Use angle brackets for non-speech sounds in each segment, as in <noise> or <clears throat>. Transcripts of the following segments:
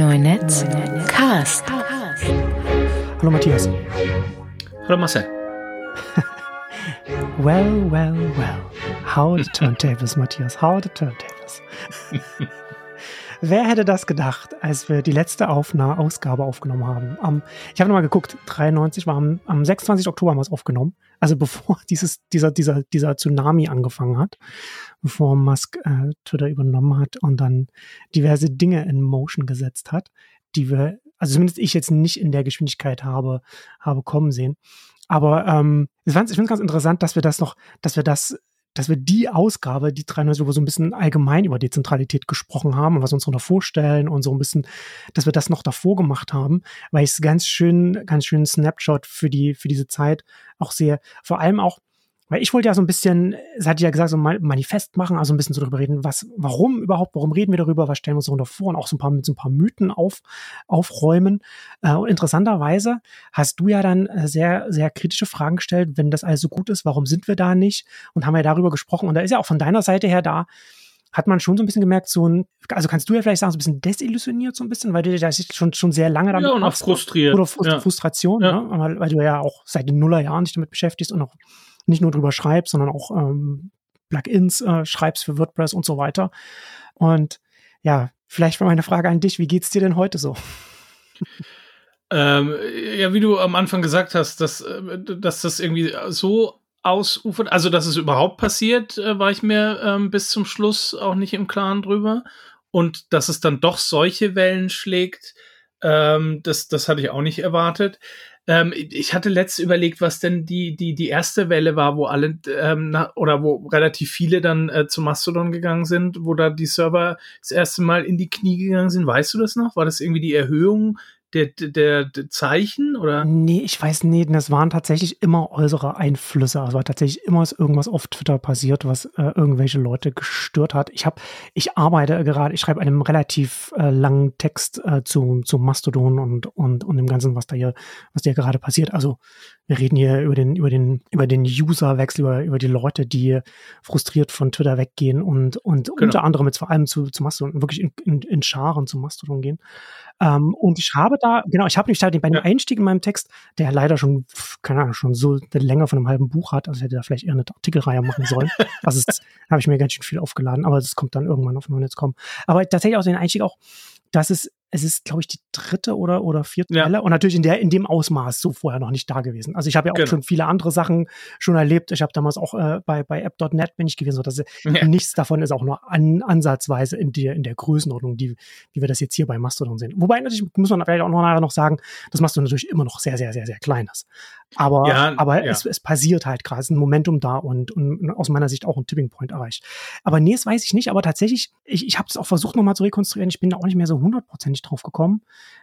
Neunetz Cast. Hallo Matthias. Hallo Marcel. <laughs> well, well, well. How the turntables, Matthias. How the turntables. <laughs> Wer hätte das gedacht, als wir die letzte Aufna Ausgabe aufgenommen haben? Am, ich habe nochmal geguckt, 93 war am, am 26. Oktober haben wir es aufgenommen. Also bevor <laughs> dieses, dieser, dieser, dieser Tsunami angefangen hat, bevor Musk äh, Twitter übernommen hat und dann diverse Dinge in Motion gesetzt hat, die wir, also zumindest ich jetzt nicht in der Geschwindigkeit habe, habe kommen sehen. Aber ähm, ich finde es ganz interessant, dass wir das noch, dass wir das dass wir die Ausgabe, die 93, wo wir so ein bisschen allgemein über Dezentralität gesprochen haben und was wir uns darunter vorstellen und so ein bisschen, dass wir das noch davor gemacht haben, weil ich es ganz schön, ganz schön Snapshot für die, für diese Zeit auch sehe. Vor allem auch, weil ich wollte ja so ein bisschen, es hat ja gesagt, so ein Manifest machen, also ein bisschen so darüber reden, was, warum überhaupt, warum reden wir darüber, was stellen wir uns darunter vor und auch so ein paar mit so ein paar Mythen auf, aufräumen. Äh, und interessanterweise hast du ja dann äh, sehr, sehr kritische Fragen gestellt, wenn das alles so gut ist, warum sind wir da nicht? Und haben ja darüber gesprochen. Und da ist ja auch von deiner Seite her da, hat man schon so ein bisschen gemerkt, so ein, also kannst du ja vielleicht sagen, so ein bisschen desillusioniert so ein bisschen, weil du da schon, schon sehr lange damit ja, und auch frustriert. Oder Frustration, ja. Ne? weil, weil du ja auch seit den Nullerjahren dich damit beschäftigst und auch nicht nur drüber schreibst, sondern auch ähm, Plugins äh, schreibst für WordPress und so weiter. Und ja, vielleicht war meine Frage an dich, wie geht's dir denn heute so? Ähm, ja, wie du am Anfang gesagt hast, dass, äh, dass das irgendwie so ausufert, also dass es überhaupt passiert, äh, war ich mir ähm, bis zum Schluss auch nicht im Klaren drüber. Und dass es dann doch solche Wellen schlägt, ähm, das, das hatte ich auch nicht erwartet. Ähm, ich hatte letztens überlegt, was denn die, die, die erste Welle war, wo alle ähm, na, oder wo relativ viele dann äh, zu Mastodon gegangen sind, wo da die Server das erste Mal in die Knie gegangen sind. Weißt du das noch? War das irgendwie die Erhöhung der, der, der Zeichen oder? Nee, ich weiß nicht. Das waren tatsächlich immer äußere Einflüsse. Also war tatsächlich immer irgendwas auf Twitter passiert, was äh, irgendwelche Leute gestört hat. Ich habe, ich arbeite gerade, ich schreibe einen relativ äh, langen Text äh, zu, zu Mastodon und, und, und dem Ganzen, was da hier, was da gerade passiert. Also wir reden hier über den, über den, über den Userwechsel, über, über die Leute, die frustriert von Twitter weggehen und, und genau. unter anderem jetzt vor allem zu, zu Mastodon, wirklich in, in, in Scharen zu Mastodon gehen. Ähm, und ich habe da, genau, ich habe nämlich da bei dem Einstieg in meinem Text, der leider schon, keine Ahnung, schon so länger von einem halben Buch hat, also hätte da vielleicht eher eine Artikelreihe machen sollen. <laughs> Das ist, habe ich mir ganz schön viel aufgeladen, aber das kommt dann irgendwann auf Neunetz.com. Aber tatsächlich auch den Einstieg auch, dass es es ist, glaube ich, die dritte oder, oder vierte ja. Welle und natürlich in, der, in dem Ausmaß so vorher noch nicht da gewesen. Also ich habe ja auch genau. schon viele andere Sachen schon erlebt. Ich habe damals auch äh, bei, bei App.net bin ich gewesen, so dass ja. nichts davon ist auch nur an, ansatzweise in der, in der Größenordnung, die, wie wir das jetzt hier bei Mastodon sehen. Wobei natürlich muss man vielleicht auch noch nachher noch sagen, dass Mastodon natürlich immer noch sehr, sehr, sehr, sehr klein ist. Aber, ja, aber Es, es passiert halt gerade, es ist ein Momentum da und, und aus meiner Sicht auch ein Tipping Point erreicht. Aber nee, das weiß ich nicht, aber tatsächlich, ich, ich habe es auch versucht nochmal zu rekonstruieren, ich bin da auch nicht mehr so hundertprozentig drauf gekommen.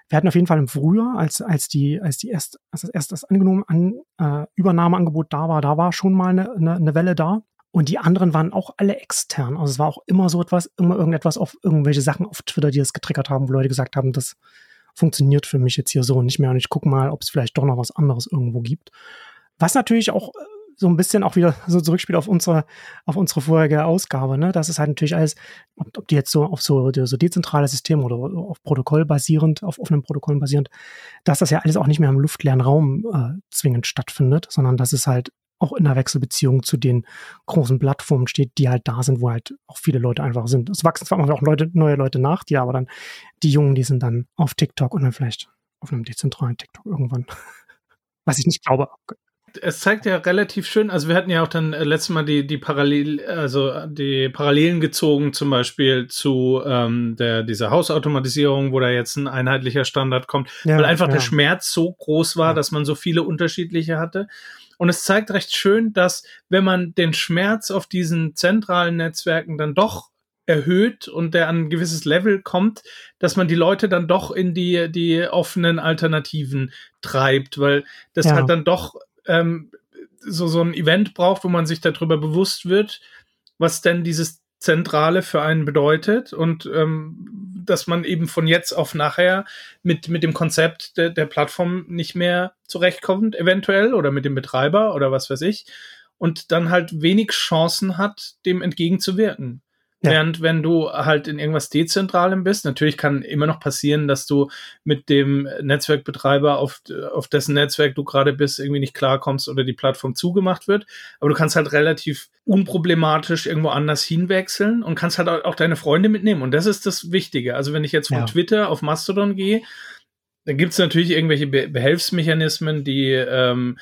Wir hatten auf jeden Fall im Frühjahr, als, als die, als die erst, als das erst das angenommen an, äh, Übernahmeangebot da war, da war schon mal eine, eine, eine Welle da. Und die anderen waren auch alle extern. Also es war auch immer so etwas, immer irgendetwas auf irgendwelche Sachen auf Twitter, die es getriggert haben, wo Leute gesagt haben, das funktioniert für mich jetzt hier so nicht mehr und ich gucke mal, ob es vielleicht doch noch was anderes irgendwo gibt. Was natürlich auch äh, so ein bisschen auch wieder so zurückspielt auf unsere, auf unsere vorherige Ausgabe, ne? Das ist halt natürlich alles, ob, ob die jetzt so auf so, so dezentrale Systeme oder auf Protokoll basierend, auf offenen Protokollen basierend, dass das ja alles auch nicht mehr im luftleeren Raum äh, zwingend stattfindet, sondern dass es halt auch in einer Wechselbeziehung zu den großen Plattformen steht, die halt da sind, wo halt auch viele Leute einfach sind. Es wachsen zwar auch Leute, neue Leute nach, die aber dann, die Jungen, die sind dann auf TikTok und dann vielleicht auf einem dezentralen TikTok irgendwann. <laughs> Was ich nicht glaube es zeigt ja relativ schön, also wir hatten ja auch dann äh, letztes Mal die, die Parallel, also die Parallelen gezogen, zum Beispiel zu ähm, der, dieser Hausautomatisierung, wo da jetzt ein einheitlicher Standard kommt, ja, weil einfach ja. der Schmerz so groß war, ja. dass man so viele unterschiedliche hatte. Und es zeigt recht schön, dass wenn man den Schmerz auf diesen zentralen Netzwerken dann doch erhöht und der an ein gewisses Level kommt, dass man die Leute dann doch in die, die offenen Alternativen treibt, weil das ja. halt dann doch ähm, so, so ein Event braucht, wo man sich darüber bewusst wird, was denn dieses Zentrale für einen bedeutet und ähm, dass man eben von jetzt auf nachher mit, mit dem Konzept de, der Plattform nicht mehr zurechtkommt, eventuell, oder mit dem Betreiber oder was weiß ich, und dann halt wenig Chancen hat, dem entgegenzuwirken. Ja. Während wenn du halt in irgendwas Dezentralem bist, natürlich kann immer noch passieren, dass du mit dem Netzwerkbetreiber, auf, auf dessen Netzwerk du gerade bist, irgendwie nicht klarkommst oder die Plattform zugemacht wird. Aber du kannst halt relativ unproblematisch irgendwo anders hinwechseln und kannst halt auch deine Freunde mitnehmen. Und das ist das Wichtige. Also wenn ich jetzt von ja. Twitter auf Mastodon gehe, dann gibt es natürlich irgendwelche Be Behelfsmechanismen, die ähm,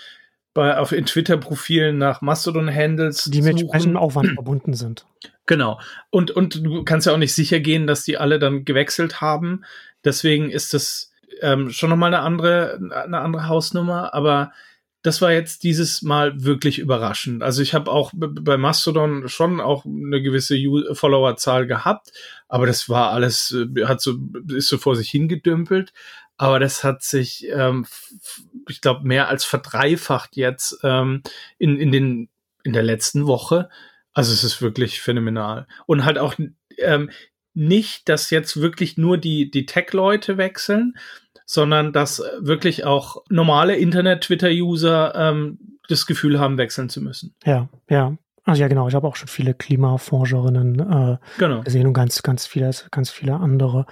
bei, auf in Twitter-Profilen nach Mastodon-Handles die mit entsprechendem Aufwand verbunden sind. Genau. Und, und du kannst ja auch nicht sicher gehen, dass die alle dann gewechselt haben. Deswegen ist das ähm, schon nochmal eine andere, eine andere Hausnummer, aber das war jetzt dieses Mal wirklich überraschend. Also ich habe auch bei Mastodon schon auch eine gewisse Followerzahl gehabt, aber das war alles, äh, hat so, ist so vor sich hingedümpelt. Aber das hat sich, ähm, ich glaube, mehr als verdreifacht jetzt ähm, in, in, den, in der letzten Woche. Also es ist wirklich phänomenal. Und halt auch ähm, nicht, dass jetzt wirklich nur die, die Tech-Leute wechseln, sondern dass wirklich auch normale Internet-Twitter-User ähm, das Gefühl haben, wechseln zu müssen. Ja, ja. Also ja, genau. Ich habe auch schon viele Klimaforscherinnen äh, genau. gesehen und ganz, ganz viele, ganz viele andere.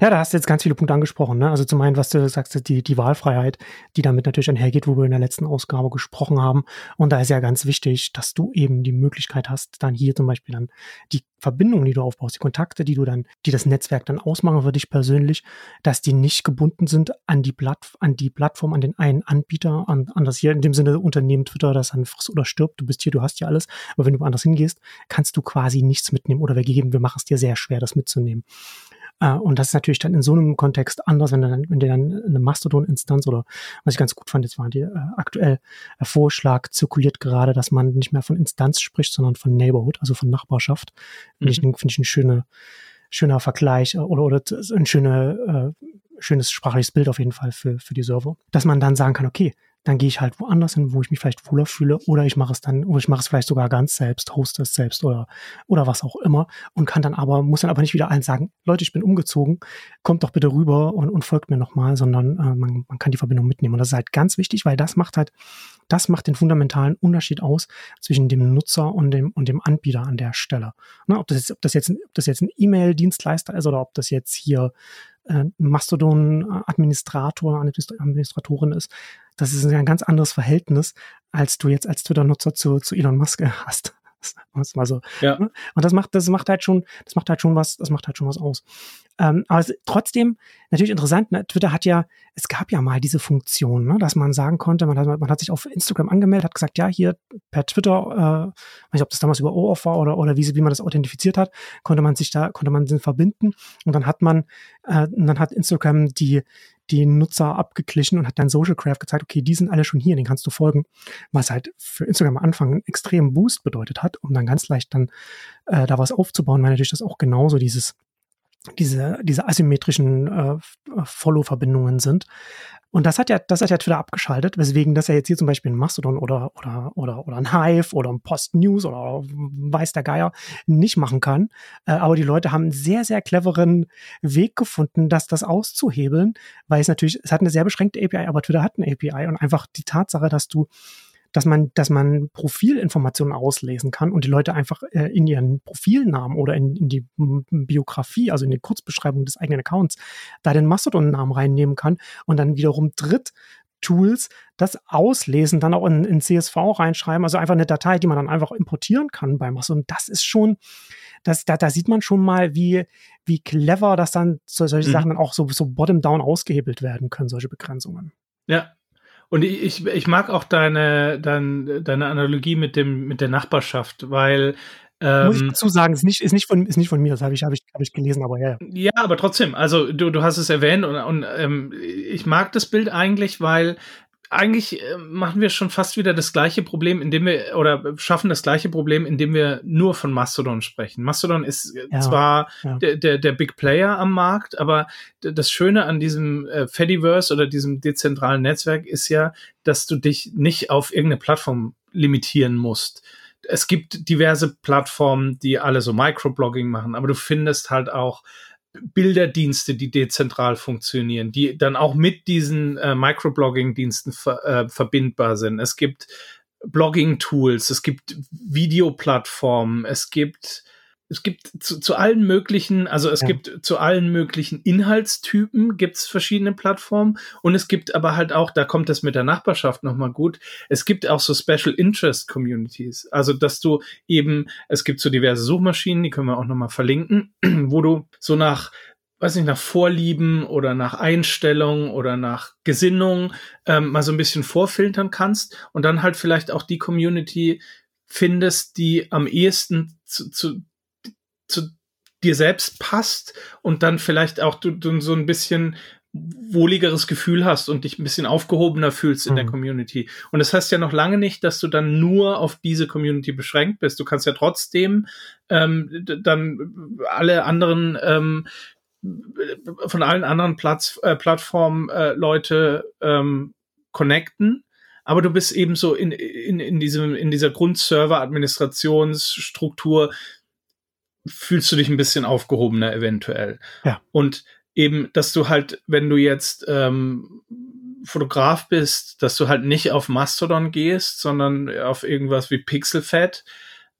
Ja, da hast du jetzt ganz viele Punkte angesprochen. Ne? Also zum einen, was du sagst, die, die Wahlfreiheit, die damit natürlich einhergeht, wo wir in der letzten Ausgabe gesprochen haben. Und da ist ja ganz wichtig, dass du eben die Möglichkeit hast, dann hier zum Beispiel dann die Verbindungen, die du aufbaust, die Kontakte, die du dann, die das Netzwerk dann ausmachen für dich persönlich, dass die nicht gebunden sind an die, Platt, an die Plattform, an den einen Anbieter, an, an das hier in dem Sinne Unternehmen Twitter, das dann frisst oder stirbt. Du bist hier, du hast ja alles. Aber wenn du woanders hingehst, kannst du quasi nichts mitnehmen oder wir gegeben, wir machen es dir sehr schwer, das mitzunehmen. Uh, und das ist natürlich dann in so einem Kontext anders, wenn du dann, wenn dir dann eine Mastodon-Instanz oder was ich ganz gut fand, jetzt war die äh, aktuell äh, Vorschlag zirkuliert gerade, dass man nicht mehr von Instanz spricht, sondern von Neighborhood, also von Nachbarschaft. Mhm. Finde ich, find ich ein schöner, schöner Vergleich äh, oder, oder ein schöne, äh, schönes sprachliches Bild auf jeden Fall für, für die Server. Dass man dann sagen kann, okay, dann gehe ich halt woanders hin, wo ich mich vielleicht wohler fühle, oder ich mache es dann, oder ich mache es vielleicht sogar ganz selbst, hoste es selbst oder, oder was auch immer und kann dann aber, muss dann aber nicht wieder allen sagen, Leute, ich bin umgezogen, kommt doch bitte rüber und, und folgt mir nochmal, sondern äh, man, man kann die Verbindung mitnehmen. Und das ist halt ganz wichtig, weil das macht halt, das macht den fundamentalen Unterschied aus zwischen dem Nutzer und dem, und dem Anbieter an der Stelle. Ne, ob, das jetzt, ob das jetzt, ob das jetzt ein E-Mail-Dienstleister ist oder ob das jetzt hier äh, Mastodon-Administrator, Administratorin ist, das ist ein ganz anderes Verhältnis, als du jetzt als Twitter-Nutzer zu, zu Elon Musk hast. Das mal so. Ja. Ne? Und das macht, das macht halt schon, das macht halt schon was, das macht halt schon was aus. Ähm, aber es, trotzdem natürlich interessant. Ne? Twitter hat ja, es gab ja mal diese Funktion, ne? dass man sagen konnte, man hat, man hat sich auf Instagram angemeldet, hat gesagt, ja hier per Twitter, äh, weiß nicht, ob das damals über OAuth war oder oder wie, wie man das authentifiziert hat, konnte man sich da, konnte man den verbinden und dann hat man, äh, dann hat Instagram die die Nutzer abgeglichen und hat dann Social Craft gezeigt, okay, die sind alle schon hier, den kannst du folgen, was halt für Instagram am Anfang einen extremen Boost bedeutet hat, um dann ganz leicht dann äh, da was aufzubauen, weil natürlich das auch genauso dieses diese, diese asymmetrischen äh, Follow-Verbindungen sind. Und das hat ja, das hat ja Twitter abgeschaltet, weswegen das ja jetzt hier zum Beispiel ein Mastodon oder, oder, oder, oder ein Hive oder ein Post News oder weiß der Geier nicht machen kann. Äh, aber die Leute haben einen sehr, sehr cleveren Weg gefunden, das, das auszuhebeln, weil es natürlich, es hat eine sehr beschränkte API, aber Twitter hat eine API und einfach die Tatsache, dass du dass man, dass man Profilinformationen auslesen kann und die Leute einfach äh, in ihren Profilnamen oder in, in die Biografie, also in die Kurzbeschreibung des eigenen Accounts, da den Mastodon-Namen reinnehmen kann und dann wiederum dritt Tools das auslesen, dann auch in, in CSV reinschreiben, also einfach eine Datei, die man dann einfach importieren kann bei Mastodon. Das ist schon, das, da, da sieht man schon mal, wie, wie clever das dann solche mhm. Sachen dann auch so, so bottom-down ausgehebelt werden können, solche Begrenzungen. Ja, und ich, ich mag auch deine, deine, deine Analogie mit dem, mit der Nachbarschaft, weil ähm, Muss ich ähm, dazu sagen, ist nicht, ist nicht, von, ist nicht von mir, das habe ich, hab ich, hab ich gelesen, aber ja. Ja, aber trotzdem, also du, du hast es erwähnt und, und ähm, ich mag das Bild eigentlich, weil eigentlich äh, machen wir schon fast wieder das gleiche Problem, indem wir oder schaffen das gleiche Problem, indem wir nur von Mastodon sprechen. Mastodon ist äh, ja, zwar ja. Der, der, der Big Player am Markt, aber das Schöne an diesem äh, Fediverse oder diesem dezentralen Netzwerk ist ja, dass du dich nicht auf irgendeine Plattform limitieren musst. Es gibt diverse Plattformen, die alle so Microblogging machen, aber du findest halt auch Bilderdienste, die dezentral funktionieren, die dann auch mit diesen äh, Microblogging-Diensten ver äh, verbindbar sind. Es gibt Blogging-Tools, es gibt Videoplattformen, es gibt es gibt zu, zu allen möglichen, also es ja. gibt zu allen möglichen Inhaltstypen gibt es verschiedene Plattformen und es gibt aber halt auch, da kommt das mit der Nachbarschaft nochmal gut, es gibt auch so Special Interest Communities. Also, dass du eben, es gibt so diverse Suchmaschinen, die können wir auch nochmal verlinken, <clears throat> wo du so nach weiß nicht, nach Vorlieben oder nach Einstellung oder nach Gesinnung ähm, mal so ein bisschen vorfiltern kannst und dann halt vielleicht auch die Community findest, die am ehesten zu, zu, zu dir selbst passt und dann vielleicht auch du, du so ein bisschen wohligeres Gefühl hast und dich ein bisschen aufgehobener fühlst in mhm. der Community. Und das heißt ja noch lange nicht, dass du dann nur auf diese Community beschränkt bist. Du kannst ja trotzdem ähm, dann alle anderen ähm, von allen anderen Platz, äh, Plattformen äh, Leute ähm, connecten. Aber du bist eben so in, in, in, diesem, in dieser Grundserver-Administrationsstruktur fühlst du dich ein bisschen aufgehobener eventuell. Ja. Und eben, dass du halt, wenn du jetzt ähm, Fotograf bist, dass du halt nicht auf Mastodon gehst, sondern auf irgendwas wie Pixelfed,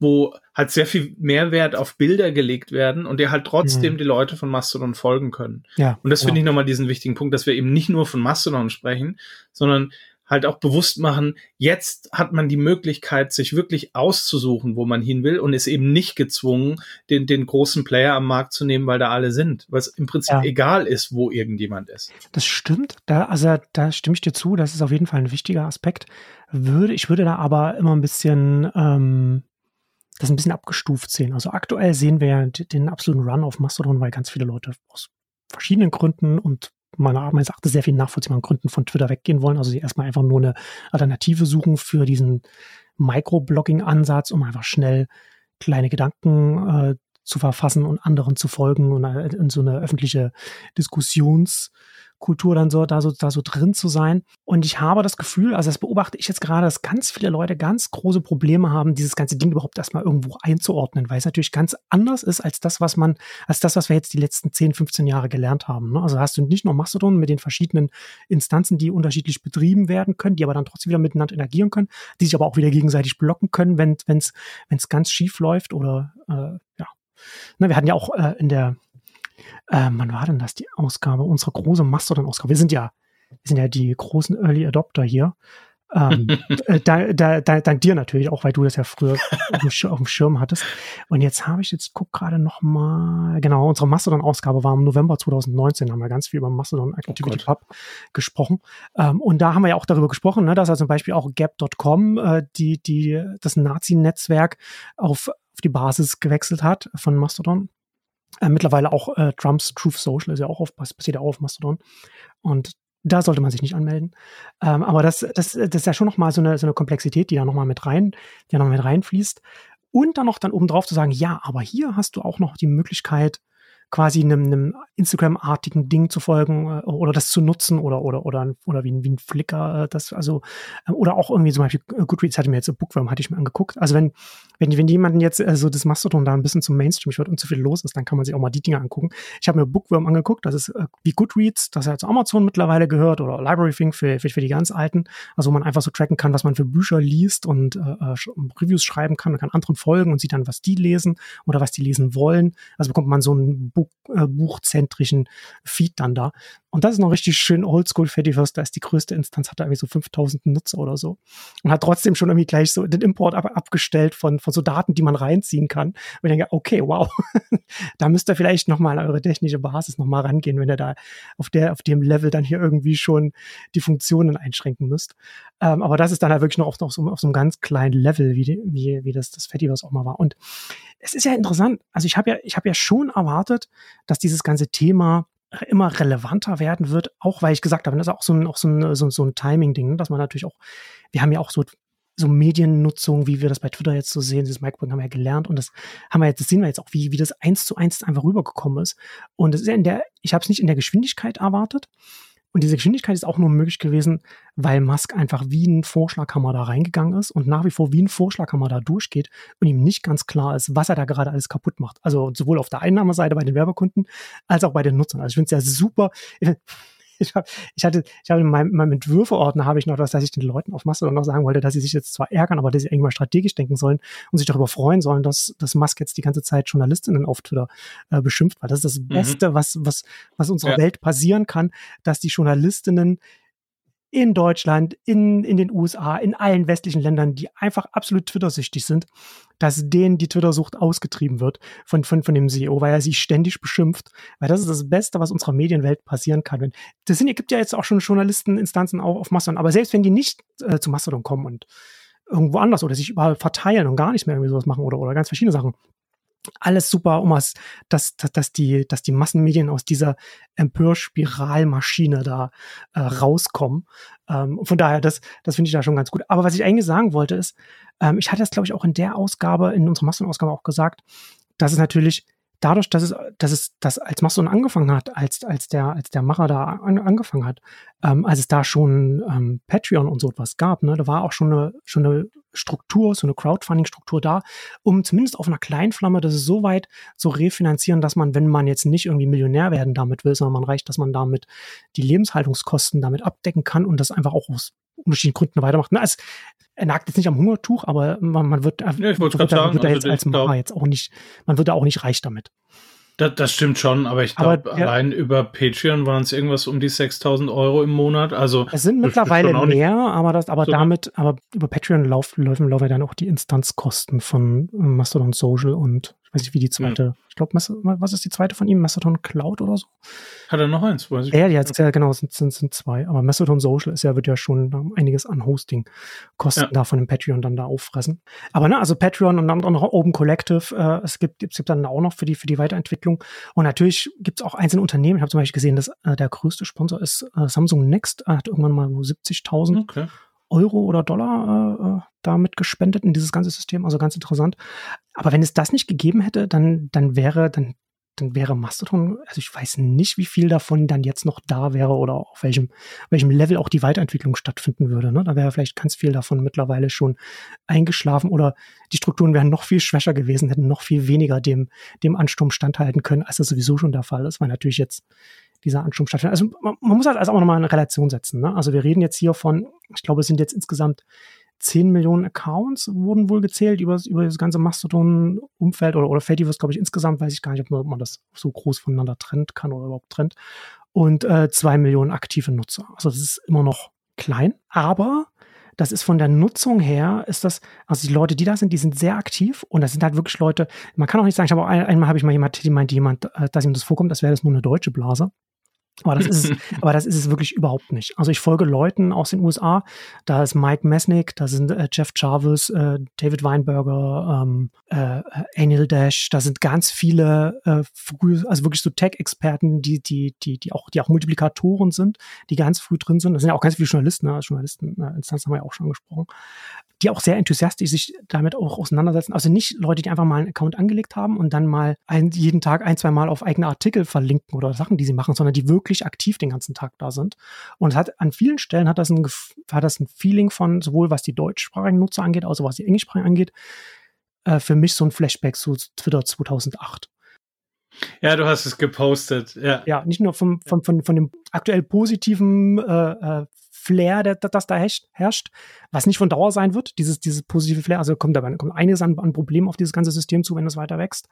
wo halt sehr viel Mehrwert auf Bilder gelegt werden und dir halt trotzdem mhm. die Leute von Mastodon folgen können. Ja, und das genau. finde ich nochmal diesen wichtigen Punkt, dass wir eben nicht nur von Mastodon sprechen, sondern halt auch bewusst machen, jetzt hat man die Möglichkeit, sich wirklich auszusuchen, wo man hin will und ist eben nicht gezwungen, den, den großen Player am Markt zu nehmen, weil da alle sind, weil es im Prinzip ja. egal ist, wo irgendjemand ist. Das stimmt, da, also da stimme ich dir zu, das ist auf jeden Fall ein wichtiger Aspekt. Würde, ich würde da aber immer ein bisschen ähm, das ein bisschen abgestuft sehen. Also aktuell sehen wir ja den absoluten Run auf Mastodon, weil ganz viele Leute aus verschiedenen Gründen und meiner meines Erachtens sehr viel nachvollziehbaren Gründen von Twitter weggehen wollen. Also sie erstmal einfach nur eine Alternative suchen für diesen Microblogging-Ansatz, um einfach schnell kleine Gedanken äh, zu verfassen und anderen zu folgen und äh, in so eine öffentliche Diskussions- Kultur dann so da so da so drin zu sein. Und ich habe das Gefühl, also das beobachte ich jetzt gerade, dass ganz viele Leute ganz große Probleme haben, dieses ganze Ding überhaupt erstmal irgendwo einzuordnen, weil es natürlich ganz anders ist als das, was man, als das, was wir jetzt die letzten 10, 15 Jahre gelernt haben. Ne? Also hast du nicht nur Mastodon mit den verschiedenen Instanzen, die unterschiedlich betrieben werden können, die aber dann trotzdem wieder miteinander interagieren können, die sich aber auch wieder gegenseitig blocken können, wenn es wenn es ganz schief läuft oder äh, ja. Na, wir hatten ja auch äh, in der ähm, wann war denn das, die Ausgabe, unsere große Mastodon-Ausgabe? Wir sind ja, wir sind ja die großen Early Adopter hier. ähm, <laughs> äh, da, da, da, dank dir natürlich, auch weil du das ja früher auf dem, Schirm, auf dem Schirm hattest. Und jetzt habe ich jetzt, guck gerade noch mal, genau, unsere Mastodon-Ausgabe war im November 2019, haben wir ganz viel über Mastodon Activity oh Pub gesprochen. Ähm, und da haben wir ja auch darüber gesprochen, ne, dass er zum Beispiel auch Gap.com, äh, die, die, das Nazi-Netzwerk auf, auf die Basis gewechselt hat von Mastodon. Äh, mittlerweile auch äh, Trumps Truth Social ist ja auch auf, passiert ja auch auf Mastodon. Und da sollte man sich nicht anmelden. Ähm, aber das, das, das ist ja schon nochmal so eine, so eine Komplexität, die da nochmal mit rein, die da noch mit reinfließt. Und dann noch dann obendrauf zu sagen, ja, aber hier hast du auch noch die Möglichkeit, quasi einem, einem Instagram-artigen Ding zu folgen äh, oder das zu nutzen oder oder oder oder wie, wie ein Flickr äh, das also äh, oder auch irgendwie zum Beispiel äh, Goodreads hatte mir jetzt Bookworm hatte ich mir angeguckt. Also wenn wenn wenn jemanden jetzt äh, so das Mastodon da ein bisschen zum Mainstream wird und zu viel los ist dann kann man sich auch mal die Dinge angucken. Ich habe mir Bookworm angeguckt das ist äh, wie Goodreads das ja zu Amazon mittlerweile gehört oder Library Thing für, für für die ganz alten. Also wo man einfach so tracken kann was man für Bücher liest und äh, äh Reviews schreiben kann. Man kann anderen folgen und sieht dann was die lesen oder was die lesen wollen. Also bekommt man so ein Äh, buchzentrischen Feed dann da. Und das ist noch richtig schön oldschool Fediverse. Da ist die größte Instanz, hat da irgendwie so 5000 Nutzer oder so. Und hat trotzdem schon irgendwie gleich so den Import ab, abgestellt von, von so Daten, die man reinziehen kann. Und ich denke, okay, wow. <laughs> da müsst ihr vielleicht nochmal an eure technische Basis nochmal rangehen, wenn ihr da auf der, auf dem Level dann hier irgendwie schon die Funktionen einschränken müsst. Ähm, aber das ist dann halt wirklich noch auf, auf, so, auf so einem ganz kleinen Level, wie, wie, wie das, das Fediverse auch mal war. Und es ist ja interessant. Also ich habe ja, ich habe ja schon erwartet, dass dieses ganze Thema immer relevanter werden wird, auch weil ich gesagt habe, das ist auch so ein, auch so ein, so, so ein Timing-Ding, ne, dass man natürlich auch, wir haben ja auch so, so Mediennutzung, wie wir das bei Twitter jetzt so sehen, dieses Microblog haben wir ja gelernt und das haben wir jetzt, das sehen wir jetzt auch, wie, wie das eins zu eins einfach rübergekommen ist. Und es ist ja in der, ich habe es nicht in der Geschwindigkeit erwartet, und diese Geschwindigkeit ist auch nur möglich gewesen, weil Musk einfach wie ein Vorschlaghammer da reingegangen ist und nach wie vor wie ein Vorschlaghammer da durchgeht und ihm nicht ganz klar ist, was er da gerade alles kaputt macht. Also sowohl auf der Einnahmeseite bei den Werbekunden als auch bei den Nutzern. Also ich finde es ja super. Ich, hab, ich hatte, ich habe in meinem, meinem Entwürfeordner habe ich noch das, dass ich den Leuten auf Mastodon noch sagen wollte, dass sie sich jetzt zwar ärgern, aber dass sie irgendwann strategisch denken sollen und sich darüber freuen sollen, dass, dass Musk jetzt die ganze Zeit Journalistinnen auf Twitter äh, beschimpft, weil das ist das mhm. Beste, was, was, was unserer ja. Welt passieren kann, dass die Journalistinnen in Deutschland, in, in den USA, in allen westlichen Ländern, die einfach absolut Twitter-süchtig sind, dass denen die Twitter-Sucht ausgetrieben wird von, von, von dem CEO, weil er sie ständig beschimpft. Weil das ist das Beste, was unserer Medienwelt passieren kann. Das sind, gibt ja jetzt auch schon Journalisteninstanzen auch auf Mastodon, aber selbst wenn die nicht äh, zu Mastodon kommen und irgendwo anders oder sich überall verteilen und gar nicht mehr irgendwie sowas machen oder, oder ganz verschiedene Sachen, alles super, um was, dass, dass, dass, die, dass die Massenmedien aus dieser Empörspiralmaschine da äh, rauskommen. Ähm, von daher, das, das finde ich da schon ganz gut. Aber was ich eigentlich sagen wollte, ist, ähm, ich hatte das, glaube ich, auch in der Ausgabe, in unserer Massenausgabe auch gesagt, dass es natürlich dadurch, dass es, dass es das als Mastodon angefangen hat, als, als der, als der Macher da an, angefangen hat, ähm, als es da schon ähm, Patreon und so etwas gab, ne, da war auch schon eine, schon eine Struktur, so eine Crowdfunding-Struktur da, um zumindest auf einer kleinen Flamme das so weit zu refinanzieren, dass man, wenn man jetzt nicht irgendwie Millionär werden damit will, sondern man reicht, dass man damit die Lebenshaltungskosten damit abdecken kann und das einfach auch aus unterschiedlichen Gründen weitermacht. Na, es, er nagt jetzt nicht am Hungertuch, aber man, man wird, ja, ich man wird, sagen, wird also jetzt als Macher jetzt auch nicht, man wird da auch nicht reich damit. Das, das stimmt schon, aber ich glaube, allein über Patreon waren es irgendwas um die 6000 Euro im Monat. Also es sind mittlerweile mehr, aber das, aber so damit, aber über Patreon laufen, laufen, laufen dann auch die Instanzkosten von Mastodon Social und ich weiß nicht, wie die zweite, ja. ich glaube, was ist die zweite von ihm? Mastodon Cloud oder so? Hat er noch eins? Weiß ich ja, ja, ja, genau, es sind, sind, sind zwei. Aber Mastodon Social ist ja, wird ja schon einiges an Hosting-Kosten ja. da von dem Patreon dann da auffressen. Aber ne, also Patreon und dann auch noch Open Collective, äh, es gibt, es gibt dann auch noch für die, für die Weiterentwicklung. Und natürlich gibt es auch einzelne Unternehmen. Ich habe zum Beispiel gesehen, dass äh, der größte Sponsor ist äh, Samsung Next, hat irgendwann mal 70.000 okay. Euro oder Dollar äh, äh, damit gespendet in dieses ganze System. Also ganz interessant. Aber wenn es das nicht gegeben hätte, dann, dann wäre, dann, dann wäre Mastodon, also ich weiß nicht, wie viel davon dann jetzt noch da wäre oder auf welchem, welchem Level auch die Weiterentwicklung stattfinden würde. Ne? Da wäre vielleicht ganz viel davon mittlerweile schon eingeschlafen oder die Strukturen wären noch viel schwächer gewesen, hätten noch viel weniger dem, dem Ansturm standhalten können, als das sowieso schon der Fall ist, weil natürlich jetzt dieser Ansturm stattfindet. Also man, man muss halt also auch nochmal eine Relation setzen. Ne? Also wir reden jetzt hier von, ich glaube, es sind jetzt insgesamt 10 Millionen Accounts wurden wohl gezählt über, über das ganze Mastodon-Umfeld oder, oder Fediverse, glaube ich, insgesamt, weiß ich gar nicht, ob man das so groß voneinander trennt kann oder überhaupt trennt. Und äh, 2 Millionen aktive Nutzer. Also das ist immer noch klein, aber das ist von der Nutzung her, ist das, also die Leute, die da sind, die sind sehr aktiv und das sind halt wirklich Leute, man kann auch nicht sagen, ich habe auch ein, einmal habe ich mal jemand, die meint jemand, äh, dass ihm das vorkommt, als wäre das nur eine deutsche Blase. Aber das ist es, <laughs> aber das ist es wirklich überhaupt nicht. Also ich folge Leuten aus den USA. Da ist Mike Mesnick, da sind äh, Jeff Jarvis, äh, David Weinberger, ähm, äh, Anil Dash. Da sind ganz viele, äh, früh, also wirklich so Tech-Experten, die, die, die, die auch, die auch Multiplikatoren sind, die ganz früh drin sind. Das sind ja auch ganz viele Journalisten. Ne? Journalisten, äh, Instanz haben wir ja auch schon angesprochen die auch sehr enthusiastisch sich damit auch auseinandersetzen. Also nicht Leute, die einfach mal einen Account angelegt haben und dann mal ein, jeden Tag ein, zwei Mal auf eigene Artikel verlinken oder Sachen, die sie machen, sondern die wirklich aktiv den ganzen Tag da sind. Und es hat an vielen Stellen hat das ein, hat das ein Feeling von sowohl was die deutschsprachigen Nutzer angeht, als auch was die englischsprachigen angeht, äh, für mich so ein Flashback zu Twitter 2008. Ja, du hast es gepostet. Ja, ja nicht nur vom, vom, von, von dem aktuell positiven äh, äh, Flair, der, das da herrscht, was nicht von Dauer sein wird, dieses, dieses positive Flair. Also kommt da kommt einiges an, an Problemen auf dieses ganze System zu, wenn es weiter wächst.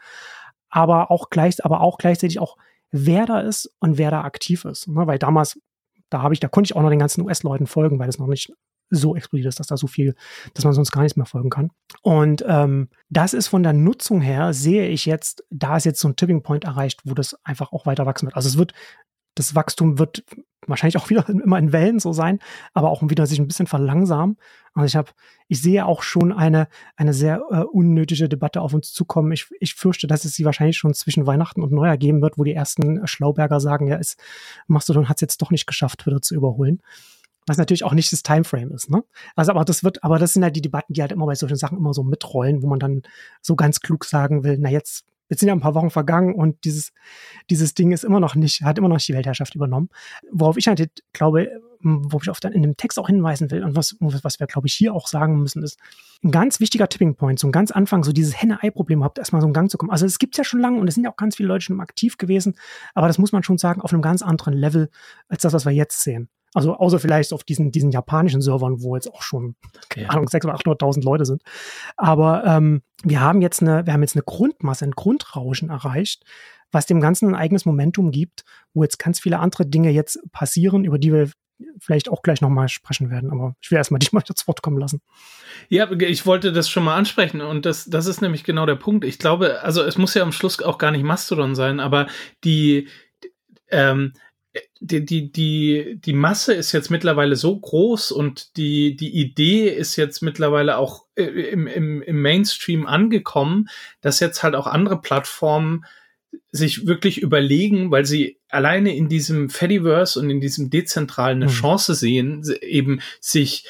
Aber auch, gleich, aber auch gleichzeitig auch, wer da ist und wer da aktiv ist. Ne? Weil damals, da habe ich, da konnte ich auch noch den ganzen US-Leuten folgen, weil es noch nicht so explodiert ist, dass da so viel, dass man sonst gar nichts mehr folgen kann. Und ähm, das ist von der Nutzung her, sehe ich jetzt, da ist jetzt so ein Tipping Point erreicht, wo das einfach auch weiter wachsen wird. Also es wird das Wachstum wird wahrscheinlich auch wieder immer in Wellen so sein, aber auch wieder sich ein bisschen verlangsamen. Also ich habe, ich sehe auch schon eine, eine sehr äh, unnötige Debatte auf uns zukommen. Ich, ich fürchte, dass es sie wahrscheinlich schon zwischen Weihnachten und Neujahr geben wird, wo die ersten Schlauberger sagen, ja, es, Mastodon hat es jetzt doch nicht geschafft, wieder zu überholen. Was natürlich auch nicht das Timeframe ist, ne? Also, aber das wird, aber das sind halt die Debatten, die halt immer bei solchen Sachen immer so mitrollen, wo man dann so ganz klug sagen will, na jetzt Jetzt sind ja ein paar Wochen vergangen und dieses, dieses Ding ist immer noch nicht, hat immer noch nicht die Weltherrschaft übernommen. Worauf ich halt glaube, wo ich oft dann in dem Text auch hinweisen will und was, was wir, glaube ich, hier auch sagen müssen, ist ein ganz wichtiger Tipping Point, so ein ganz Anfang, so dieses Henne-Ei-Problem überhaupt erstmal so in Gang zu kommen. Also es gibt ja schon lange und es sind ja auch ganz viele Leute schon aktiv gewesen, aber das muss man schon sagen, auf einem ganz anderen Level als das, was wir jetzt sehen. Also außer vielleicht auf diesen, diesen japanischen Servern, wo jetzt auch schon, keine Ahnung, 600.000 oder 800.000 Leute sind. Aber ähm, wir haben jetzt eine, wir haben jetzt eine Grundmasse, ein Grundrauschen erreicht, was dem Ganzen ein eigenes Momentum gibt, wo jetzt ganz viele andere Dinge jetzt passieren, über die wir vielleicht auch gleich nochmal sprechen werden. Aber ich will erstmal <laughs> dich mal das Wort kommen lassen. Ja, ich wollte das schon mal ansprechen und das, das ist nämlich genau der Punkt. Ich glaube, also es muss ja am Schluss auch gar nicht Mastodon sein, aber die, ähm, die, die, die, die Masse ist jetzt mittlerweile so groß und die, die Idee ist jetzt mittlerweile auch äh, im, im, im Mainstream angekommen, dass jetzt halt auch andere Plattformen sich wirklich überlegen, weil sie alleine in diesem Fediverse und in diesem Dezentralen eine mhm. Chance sehen, eben sich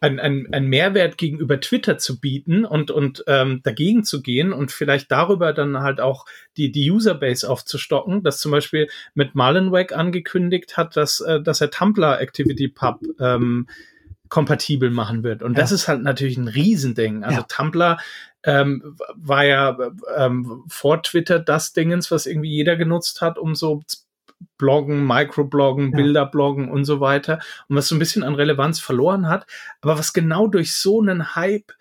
ein, ein, ein Mehrwert gegenüber Twitter zu bieten und, und ähm, dagegen zu gehen und vielleicht darüber dann halt auch die, die Userbase aufzustocken, dass zum Beispiel mit Malenweg angekündigt hat, dass, äh, dass er Tumblr Activity Pub ähm, kompatibel machen wird. Und ja. das ist halt natürlich ein Riesending. Also ja. Tumblr ähm, war ja ähm, vor Twitter das Dingens, was irgendwie jeder genutzt hat, um so Bloggen, Microbloggen, ja. Bilderbloggen und so weiter und was so ein bisschen an Relevanz verloren hat, aber was genau durch so einen Hype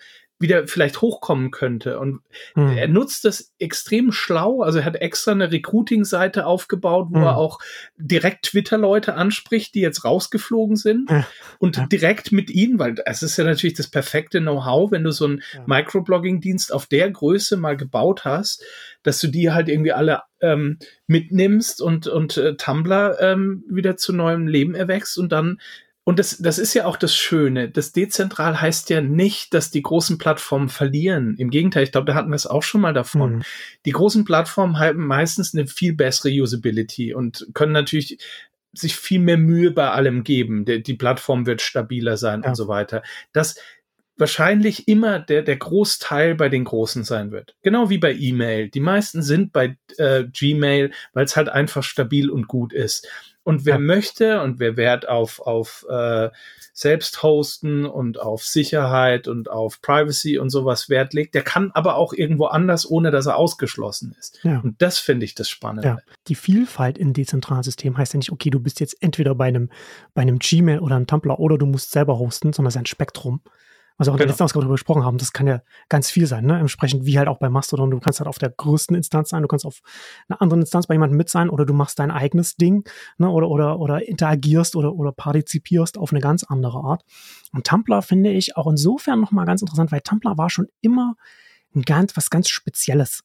wieder vielleicht hochkommen könnte. Und hm. er nutzt das extrem schlau. Also er hat extra eine Recruiting-Seite aufgebaut, wo hm. er auch direkt Twitter-Leute anspricht, die jetzt rausgeflogen sind ja. und ja. direkt mit ihnen, weil es ist ja natürlich das perfekte Know-how, wenn du so einen ja. Microblogging-Dienst auf der Größe mal gebaut hast, dass du die halt irgendwie alle ähm, mitnimmst und, und äh, Tumblr ähm, wieder zu neuem Leben erwächst und dann und das, das ist ja auch das Schöne. Das dezentral heißt ja nicht, dass die großen Plattformen verlieren. Im Gegenteil, ich glaube, da hatten wir es auch schon mal davon. Mhm. Die großen Plattformen haben meistens eine viel bessere Usability und können natürlich sich viel mehr Mühe bei allem geben. Die, die Plattform wird stabiler sein ja. und so weiter. Das wahrscheinlich immer der, der Großteil bei den Großen sein wird. Genau wie bei E-Mail. Die meisten sind bei äh, Gmail, weil es halt einfach stabil und gut ist. Und wer ja. möchte und wer Wert auf, auf äh, Selbsthosten und auf Sicherheit und auf Privacy und sowas Wert legt, der kann aber auch irgendwo anders, ohne dass er ausgeschlossen ist. Ja. Und das finde ich das Spannende. Ja. Die Vielfalt in dezentralen Systemen heißt ja nicht, okay, du bist jetzt entweder bei einem, bei einem Gmail oder einem Tumblr oder du musst selber hosten, sondern es ist ein Spektrum was wir auch in der genau. letzten Ausgabe darüber gesprochen haben, das kann ja ganz viel sein, ne? Entsprechend wie halt auch bei Mastodon, du kannst halt auf der größten Instanz sein, du kannst auf einer anderen Instanz bei jemandem mit sein oder du machst dein eigenes Ding, ne? Oder, oder, oder interagierst oder, oder partizipierst auf eine ganz andere Art. Und Tumblr finde ich auch insofern nochmal ganz interessant, weil Tumblr war schon immer ein ganz, was ganz Spezielles.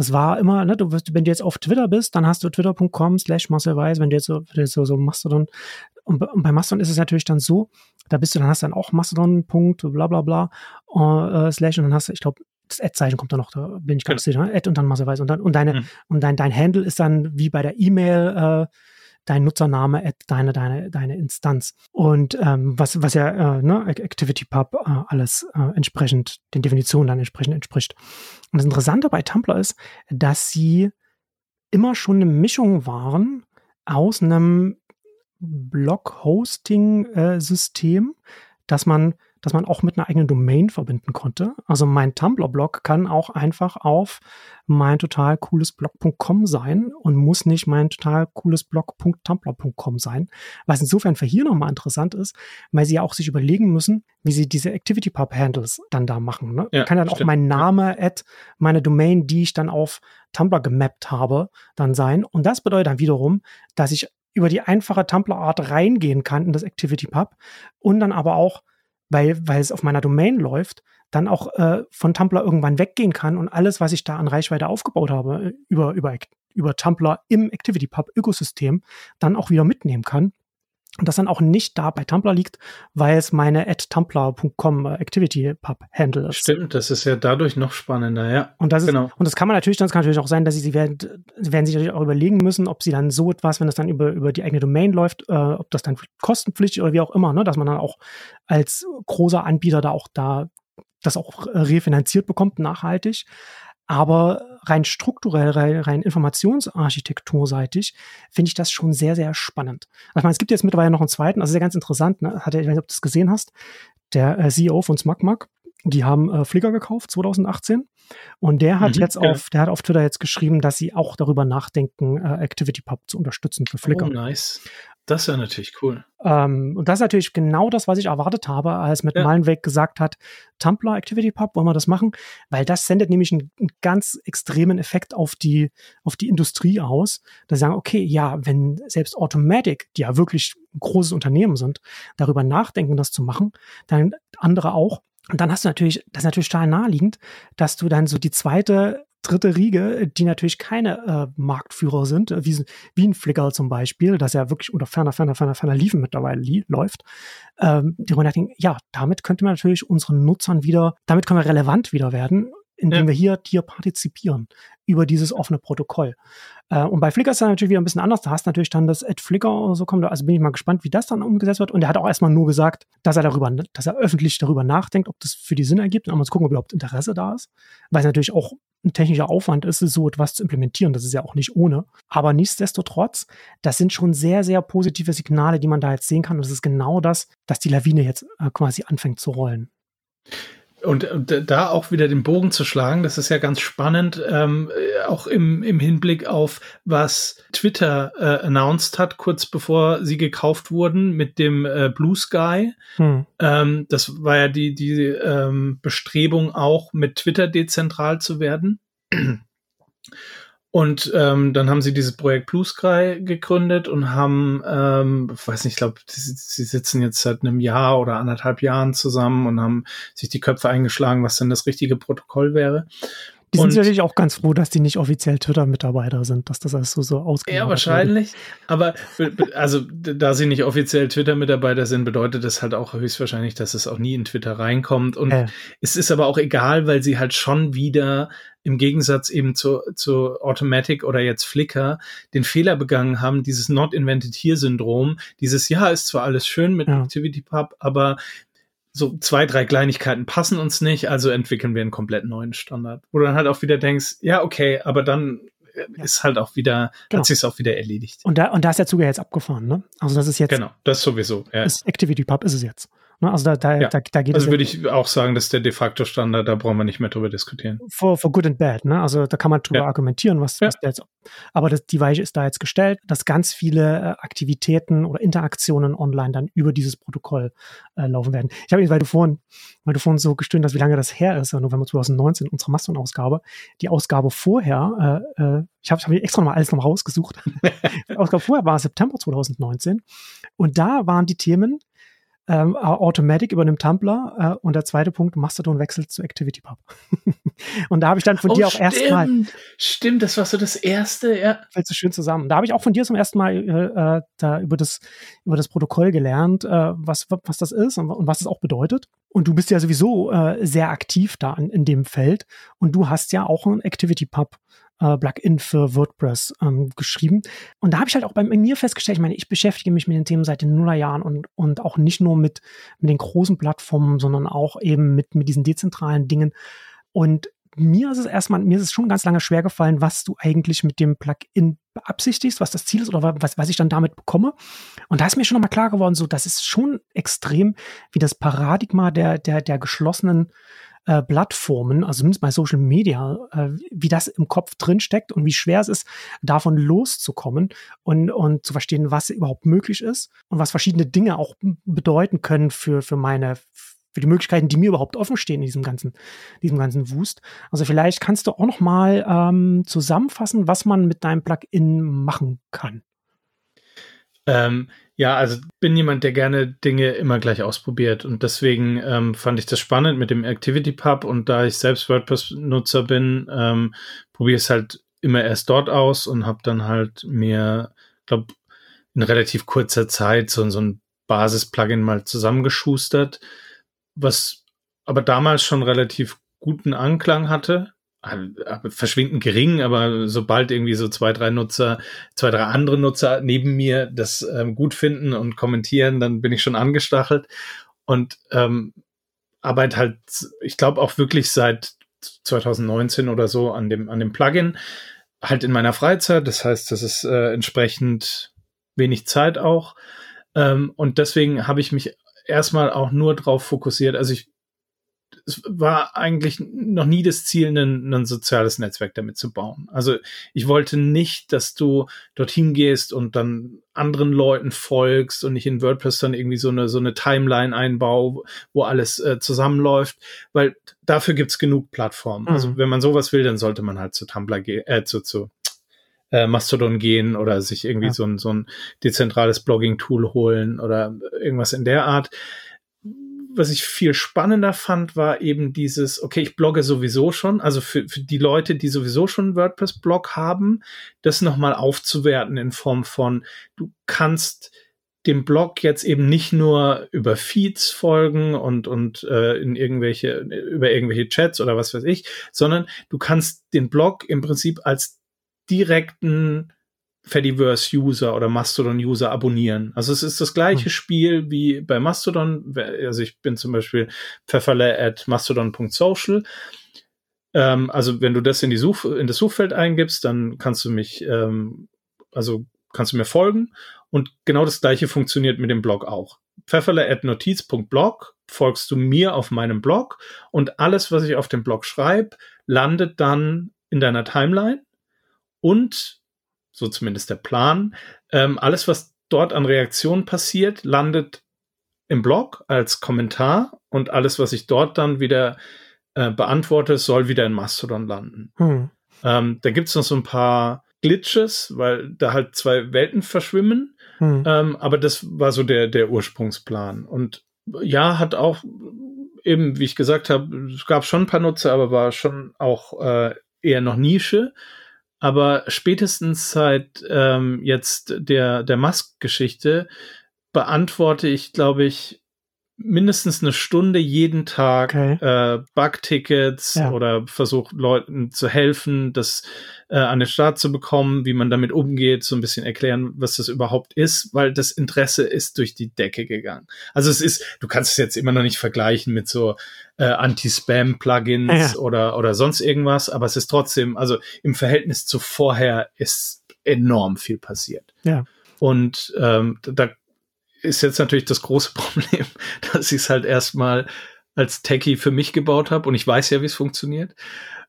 Das war immer, ne, du wirst, wenn du jetzt auf Twitter bist, dann hast du twitter.com slash Marcel Weiß, wenn du jetzt so, du jetzt so, so Mastodon, und, und bei Mastodon ist es natürlich dann so, da bist du, dann hast du dann auch Mastodon, Punkt, bla bla bla, uh, slash, und dann hast du, ich glaube, das Ad-Zeichen kommt da noch, da bin ich ganz genau. sicher, ne? Ad und dann masseweise. Und dann, und deine, mhm. und dein, dein Handle ist dann wie bei der E-Mail, äh, dein Nutzername, Ad, deine, deine, deine Instanz. Und ähm, was, was ja äh, ne, ActivityPub äh, alles äh, entsprechend, den Definitionen dann entsprechend entspricht. Und das Interessante bei Tumblr ist, dass sie immer schon eine Mischung waren aus einem Blog-Hosting-System, dass man, dass man auch mit einer eigenen Domain verbinden konnte. Also mein Tumblr-Blog kann auch einfach auf mein total cooles Blog.com sein und muss nicht mein total cooles Blog.tumblr.com sein. Was insofern für hier nochmal interessant ist, weil sie ja auch sich überlegen müssen, wie sie diese ActivityPub-Handles dann da machen. Ne? Ja, kann dann stimmt. auch mein Name, at meine Domain, die ich dann auf Tumblr gemappt habe, dann sein. Und das bedeutet dann wiederum, dass ich über die einfache Tumblr-Art reingehen kann in das ActivityPub und dann aber auch, weil, weil es auf meiner Domain läuft, dann auch äh, von Tumblr irgendwann weggehen kann und alles, was ich da an Reichweite aufgebaut habe, äh, über, über, über Tumblr im ActivityPub-Ökosystem, dann auch wieder mitnehmen kann und das dann auch nicht da bei Tumblr liegt, weil es meine at tumblr.com äh, Activity Pub Handle ist. Stimmt, das ist ja dadurch noch spannender, ja. Und das genau. ist, und das kann man natürlich, das kann natürlich auch sein, dass sie, sie werden, sie werden sich natürlich auch überlegen müssen, ob sie dann so etwas, wenn das dann über, über die eigene Domain läuft, äh, ob das dann kostenpflichtig oder wie auch immer, ne, dass man dann auch als großer Anbieter da auch da das auch refinanziert bekommt, nachhaltig. Aber rein strukturell, rein, rein informationsarchitekturseitig, finde ich das schon sehr, sehr spannend. Also, ich meine, es gibt jetzt mittlerweile noch einen zweiten, also sehr ganz interessant, ne? Hat, ich weiß nicht, ob du das gesehen hast, der äh, CEO von SmugMug, die haben äh, Flickr gekauft 2018 und der hat mhm, jetzt ja. auf der hat auf Twitter jetzt geschrieben, dass sie auch darüber nachdenken, äh, ActivityPub zu unterstützen für Flickr. Oh, nice. Das ist ja natürlich cool. Ähm, und das ist natürlich genau das, was ich erwartet habe, als mit ja. Malenweg gesagt hat, Tumblr ActivityPub, wollen wir das machen? Weil das sendet nämlich einen, einen, ganz extremen Effekt auf die, auf die Industrie aus. Da sagen, okay, ja, wenn selbst Automatic, die ja wirklich ein großes Unternehmen sind, darüber nachdenken, das zu machen, dann andere auch. Und dann hast du natürlich, das ist natürlich total naheliegend, dass du dann so die zweite dritte Riege, die natürlich keine äh, Marktführer sind, äh, wie, wie ein Flickr zum Beispiel, das ja wirklich unter ferner, ferner, ferner, ferner Liefen mittlerweile li läuft, ähm, die man denkt, ja, damit könnte man natürlich unseren Nutzern wieder, damit können wir relevant wieder werden, indem ja. wir hier, hier partizipieren über dieses offene Protokoll. Äh, und bei Flickr ist das natürlich wieder ein bisschen anders. Da hast du natürlich dann das Ad Flickr oder so kommt. Also bin ich mal gespannt, wie das dann umgesetzt wird. Und er hat auch erstmal nur gesagt, dass er darüber, dass er öffentlich darüber nachdenkt, ob das für die Sinn ergibt. Und mal zu gucken, ob überhaupt Interesse da ist. Weil es natürlich auch ein technischer Aufwand ist, so etwas zu implementieren. Das ist ja auch nicht ohne. Aber nichtsdestotrotz, das sind schon sehr, sehr positive Signale, die man da jetzt sehen kann. Und das ist genau das, dass die Lawine jetzt äh, quasi anfängt zu rollen. Und, und, da auch wieder den Bogen zu schlagen, das ist ja ganz spannend, ähm, auch im, im Hinblick auf, was Twitter äh, announced hat, kurz bevor sie gekauft wurden mit dem äh, Blue Sky. Hm. Ähm, das war ja die, die ähm, Bestrebung auch, mit Twitter dezentral zu werden. Und ähm, dann haben sie dieses Projekt Blue Sky gegründet und haben, ähm, weiß nicht, ich glaube, sie, sie sitzen jetzt seit einem Jahr oder anderthalb Jahren zusammen und haben sich die Köpfe eingeschlagen, was denn das richtige Protokoll wäre. Die sind natürlich auch ganz froh, dass die nicht offiziell Twitter-Mitarbeiter sind, dass das alles so, so ausgeht. Ja, wahrscheinlich. Wird. Aber also, da sie nicht offiziell Twitter-Mitarbeiter sind, bedeutet das halt auch höchstwahrscheinlich, dass es auch nie in Twitter reinkommt. Und äh. es ist aber auch egal, weil sie halt schon wieder im Gegensatz eben zu, zu Automatic oder jetzt Flickr den Fehler begangen haben, dieses Not Invented Here Syndrom, dieses Ja, ist zwar alles schön mit ja. ActivityPub, aber so zwei, drei Kleinigkeiten passen uns nicht, also entwickeln wir einen komplett neuen Standard. Wo du dann halt auch wieder denkst, ja, okay, aber dann ja. ist halt auch wieder, genau. hat sich auch wieder erledigt. Und da, und da ist der Zug ja jetzt abgefahren, ne? Also das ist jetzt. Genau, das sowieso. Ja. Ist ActivityPub ist es jetzt. Ne? Also da, da, ja. da, da geht also es. Würde ich auch sagen, dass der de facto Standard, da brauchen wir nicht mehr drüber diskutieren. For, for good and bad, ne? Also da kann man drüber ja. argumentieren, was, was der jetzt. Aber das, die Weiche ist da jetzt gestellt, dass ganz viele äh, Aktivitäten oder Interaktionen online dann über dieses Protokoll äh, laufen werden. Ich habe, weil du vorhin, weil du vorhin so gestöhnt hast, wie lange das her ist, November 2019, unsere Mastodon-Ausgabe. Die Ausgabe vorher, äh, äh, ich habe hab extra nochmal alles nochmal rausgesucht. <laughs> die Ausgabe vorher war September 2019. Und da waren die Themen ähm, Automatic übernimmt Tumblr äh, und der zweite Punkt, Mastodon wechselt zu ActivityPub. <laughs> und da habe ich dann von oh, dir auch erstmal. Stimmt, das war so das erste, ja. Fällt so schön zusammen. Da habe ich auch von dir zum ersten Mal äh, äh, da über das, über das Protokoll gelernt, äh, was, was das ist und, und was es auch bedeutet. Und du bist ja sowieso äh, sehr aktiv da in, in dem Feld und du hast ja auch ein ActivityPub äh, Plugin für WordPress ähm, geschrieben. Und da habe ich halt auch bei mir festgestellt, ich meine, ich beschäftige mich mit den Themen seit den Nullerjahren und, und auch nicht nur mit, mit den großen Plattformen, sondern auch eben mit, mit diesen dezentralen Dingen. Und mir ist es erstmal, mir ist es schon ganz lange schwer gefallen, was du eigentlich mit dem Plugin beabsichtigst, was das Ziel ist oder was, was ich dann damit bekomme. Und da ist mir schon nochmal klar geworden, so, das ist schon extrem, wie das Paradigma der, der, der geschlossenen äh, Plattformen, also zumindest bei Social Media, äh, wie das im Kopf drin steckt und wie schwer es ist, davon loszukommen und, und zu verstehen, was überhaupt möglich ist und was verschiedene Dinge auch bedeuten können für, für meine für die Möglichkeiten, die mir überhaupt offen stehen in diesem ganzen, diesem ganzen Wust. Also vielleicht kannst du auch noch mal ähm, zusammenfassen, was man mit deinem Plugin machen kann. Ähm, ja, also bin jemand, der gerne Dinge immer gleich ausprobiert. Und deswegen ähm, fand ich das spannend mit dem Activity Pub. Und da ich selbst WordPress-Nutzer bin, ähm, probiere es halt immer erst dort aus und habe dann halt mir, glaube in relativ kurzer Zeit so, so ein Basis-Plugin mal zusammengeschustert, was aber damals schon relativ guten Anklang hatte verschwindend gering, aber sobald irgendwie so zwei, drei Nutzer, zwei, drei andere Nutzer neben mir das ähm, gut finden und kommentieren, dann bin ich schon angestachelt und ähm, arbeite halt, ich glaube auch wirklich seit 2019 oder so an dem, an dem Plugin. Halt in meiner Freizeit. Das heißt, das ist äh, entsprechend wenig Zeit auch. Ähm, und deswegen habe ich mich erstmal auch nur drauf fokussiert. Also ich es war eigentlich noch nie das Ziel, ein, ein soziales Netzwerk damit zu bauen. Also ich wollte nicht, dass du dorthin gehst und dann anderen Leuten folgst und nicht in WordPress dann irgendwie so eine, so eine Timeline einbau, wo alles äh, zusammenläuft, weil dafür gibt's genug Plattformen. Also mhm. Also wenn man sowas will, dann sollte man halt zu Tumblr gehen, äh, zu, zu äh, Mastodon gehen oder sich irgendwie ja. so ein, so ein dezentrales Blogging-Tool holen oder irgendwas in der Art was ich viel spannender fand, war eben dieses, okay, ich blogge sowieso schon, also für, für die Leute, die sowieso schon einen WordPress-Blog haben, das nochmal aufzuwerten in Form von, du kannst dem Blog jetzt eben nicht nur über Feeds folgen und, und äh, in irgendwelche, über irgendwelche Chats oder was weiß ich, sondern du kannst den Blog im Prinzip als direkten Fediverse-User oder Mastodon-User abonnieren. Also es ist das gleiche hm. Spiel wie bei Mastodon. Also ich bin zum Beispiel pfefferle at mastodon.social. Ähm, also wenn du das in die Such in das Suchfeld eingibst, dann kannst du mich, ähm, also kannst du mir folgen. Und genau das gleiche funktioniert mit dem Blog auch. Pfefferle at notiz.blog folgst du mir auf meinem Blog und alles, was ich auf dem Blog schreibe, landet dann in deiner Timeline und so zumindest der Plan. Ähm, alles, was dort an Reaktionen passiert, landet im Blog als Kommentar und alles, was ich dort dann wieder äh, beantworte, soll wieder in Mastodon landen. Hm. Ähm, da gibt es noch so ein paar Glitches, weil da halt zwei Welten verschwimmen. Hm. Ähm, aber das war so der, der Ursprungsplan. Und ja, hat auch eben, wie ich gesagt habe, es gab schon ein paar Nutzer, aber war schon auch äh, eher noch Nische. Aber spätestens seit ähm, jetzt der, der Musk-Geschichte beantworte ich, glaube ich, mindestens eine Stunde jeden Tag okay. äh, Bug-Tickets ja. oder versucht Leuten zu helfen, das äh, an den Start zu bekommen, wie man damit umgeht, so ein bisschen erklären, was das überhaupt ist, weil das Interesse ist durch die Decke gegangen. Also es ist, du kannst es jetzt immer noch nicht vergleichen mit so äh, Anti-Spam-Plugins ja. oder, oder sonst irgendwas, aber es ist trotzdem, also im Verhältnis zu vorher ist enorm viel passiert. Ja. Und ähm, da ist jetzt natürlich das große <laughs> Problem, dass ich es halt erstmal als Techie für mich gebaut habe und ich weiß ja, wie es funktioniert.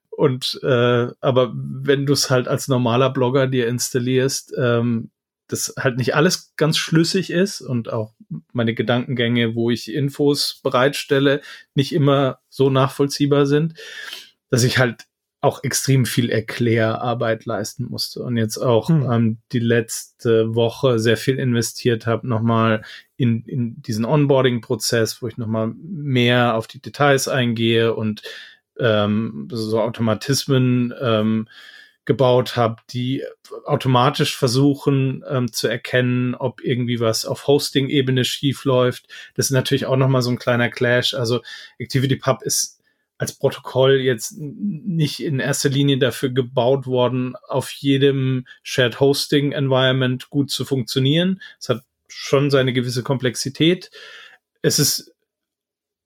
Und äh, aber wenn du es halt als normaler Blogger dir installierst, ähm, das halt nicht alles ganz schlüssig ist und auch meine Gedankengänge, wo ich Infos bereitstelle, nicht immer so nachvollziehbar sind, dass ich halt auch extrem viel Erklärarbeit leisten musste und jetzt auch hm. ähm, die letzte Woche sehr viel investiert habe, nochmal in, in diesen Onboarding-Prozess, wo ich nochmal mehr auf die Details eingehe und ähm, so Automatismen ähm, gebaut habe, die automatisch versuchen ähm, zu erkennen, ob irgendwie was auf Hosting-Ebene schief läuft. Das ist natürlich auch nochmal so ein kleiner Clash. Also ActivityPub ist als Protokoll jetzt nicht in erster Linie dafür gebaut worden, auf jedem Shared Hosting Environment gut zu funktionieren. Es hat schon seine gewisse Komplexität. Es ist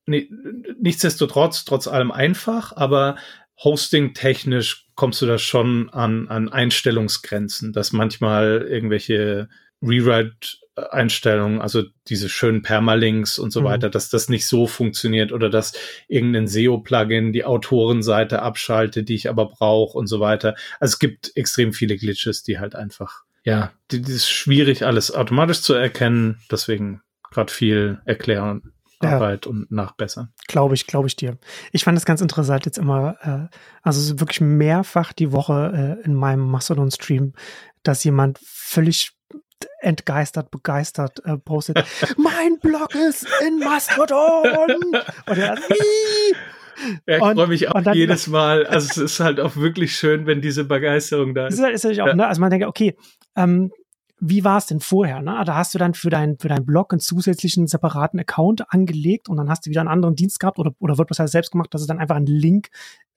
nichtsdestotrotz trotz allem einfach, aber Hosting technisch kommst du da schon an, an Einstellungsgrenzen, dass manchmal irgendwelche Rewrite Einstellungen, also diese schönen Permalinks und so mhm. weiter, dass das nicht so funktioniert oder dass irgendein SEO-Plugin die Autorenseite abschaltet, die ich aber brauche und so weiter. Also es gibt extrem viele Glitches, die halt einfach, ja, die, die ist schwierig, alles automatisch zu erkennen. Deswegen gerade viel erklären. Arbeit ja. und nachbessern. Glaube ich, glaube ich dir. Ich fand es ganz interessant jetzt immer, äh, also wirklich mehrfach die Woche äh, in meinem Mastodon-Stream, dass jemand völlig entgeistert, begeistert äh, postet, mein Blog ist in Mastodon! Und er, <laughs> ja, ich freue mich auch dann, jedes Mal. Also es ist halt auch wirklich schön, wenn diese Begeisterung da ist. ist, halt, ist natürlich auch, ja. ne? Also man denkt, okay, ähm, wie war es denn vorher? Ne? Da hast du dann für deinen für deinen Blog einen zusätzlichen separaten Account angelegt und dann hast du wieder einen anderen Dienst gehabt oder, oder wird das halt selbst gemacht, dass es dann einfach einen Link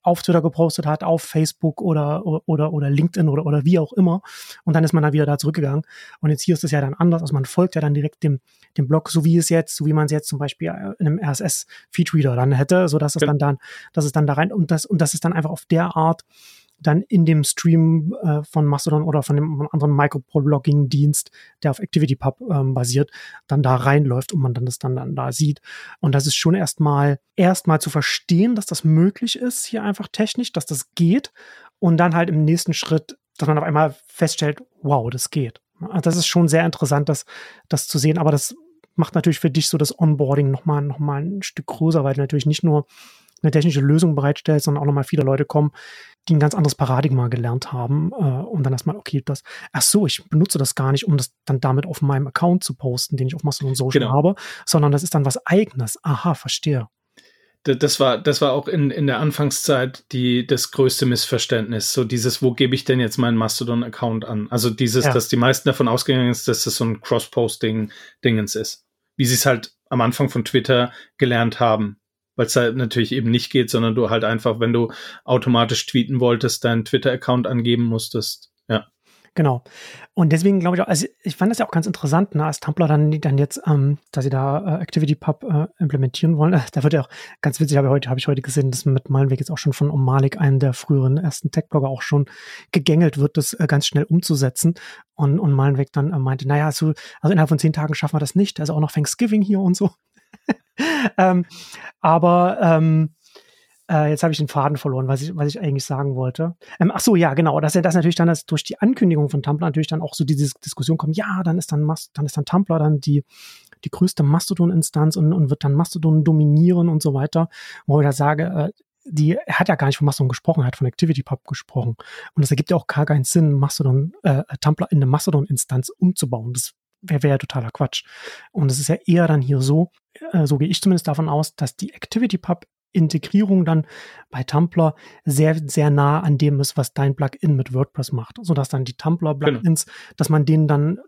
auf Twitter gepostet hat, auf Facebook oder, oder, oder LinkedIn oder, oder wie auch immer. Und dann ist man da wieder da zurückgegangen. Und jetzt hier ist es ja dann anders. Also man folgt ja dann direkt dem, dem Blog, so wie es jetzt, so wie man es jetzt zum Beispiel in einem RSS-Feedreader dann hätte, so dass es dann dann, dass es dann da rein und das, und das ist dann einfach auf der Art, dann in dem Stream äh, von Mastodon oder von dem anderen Microblogging-Dienst, der auf ActivityPub ähm, basiert, dann da reinläuft und man dann das dann, dann da sieht. Und das ist schon erstmal erstmal zu verstehen, dass das möglich ist, hier einfach technisch, dass das geht. Und dann halt im nächsten Schritt, dass man auf einmal feststellt, wow, das geht. Das ist schon sehr interessant, das, das zu sehen. Aber das macht natürlich für dich so das Onboarding nochmal noch mal ein Stück größer, weil du natürlich nicht nur eine technische Lösung bereitstellst, sondern auch nochmal viele Leute kommen, die ein ganz anderes Paradigma gelernt haben äh, und dann erstmal, okay, das, ach so, ich benutze das gar nicht, um das dann damit auf meinem Account zu posten, den ich auf Mastodon Social genau. habe, sondern das ist dann was eigenes. Aha, verstehe. Das war, das war auch in, in der Anfangszeit die, das größte Missverständnis. So dieses, wo gebe ich denn jetzt meinen Mastodon-Account an? Also dieses, ja. dass die meisten davon ausgegangen ist, dass das so ein Cross-Posting-Dingens ist. Wie sie es halt am Anfang von Twitter gelernt haben weil es halt natürlich eben nicht geht, sondern du halt einfach, wenn du automatisch tweeten wolltest, deinen Twitter-Account angeben musstest. Ja. Genau. Und deswegen glaube ich auch, also ich fand das ja auch ganz interessant, ne, als Tumblr dann, dann jetzt, ähm, dass sie da äh, ActivityPub äh, implementieren wollen. <laughs> Da wird ja auch ganz witzig, habe ich heute, habe ich heute gesehen, dass mit Malenweg jetzt auch schon von Omalik, einem der früheren ersten Tech-Blogger, auch schon gegängelt wird, das äh, ganz schnell umzusetzen. Und, und Malenweg dann äh, meinte, naja, also, also innerhalb von zehn Tagen schaffen wir das nicht. Also auch noch Thanksgiving hier und so. <laughs> ähm, aber ähm, äh, jetzt habe ich den Faden verloren, was ich, was ich eigentlich sagen wollte. Ähm, ach so, ja, genau. Dass ja das natürlich dann das durch die Ankündigung von Tumblr natürlich dann auch so diese Diskussion kommt. Ja, dann ist dann Mas dann ist dann Tumblr dann die die größte Mastodon-Instanz und, und wird dann Mastodon dominieren und so weiter. Wo ich da sage, äh, die er hat ja gar nicht von Mastodon gesprochen, er hat von ActivityPub gesprochen. Und es ergibt ja auch gar keinen Sinn, Mastodon, äh, Tumblr in eine Mastodon-Instanz umzubauen. Das wäre wär ja totaler Quatsch. Und es ist ja eher dann hier so, äh, so gehe ich zumindest davon aus, dass die ActivityPub Integrierung dann bei Tumblr sehr, sehr nah an dem ist, was dein Plugin mit WordPress macht. Sodass dann die Tumblr-Plugins, genau. dass man denen dann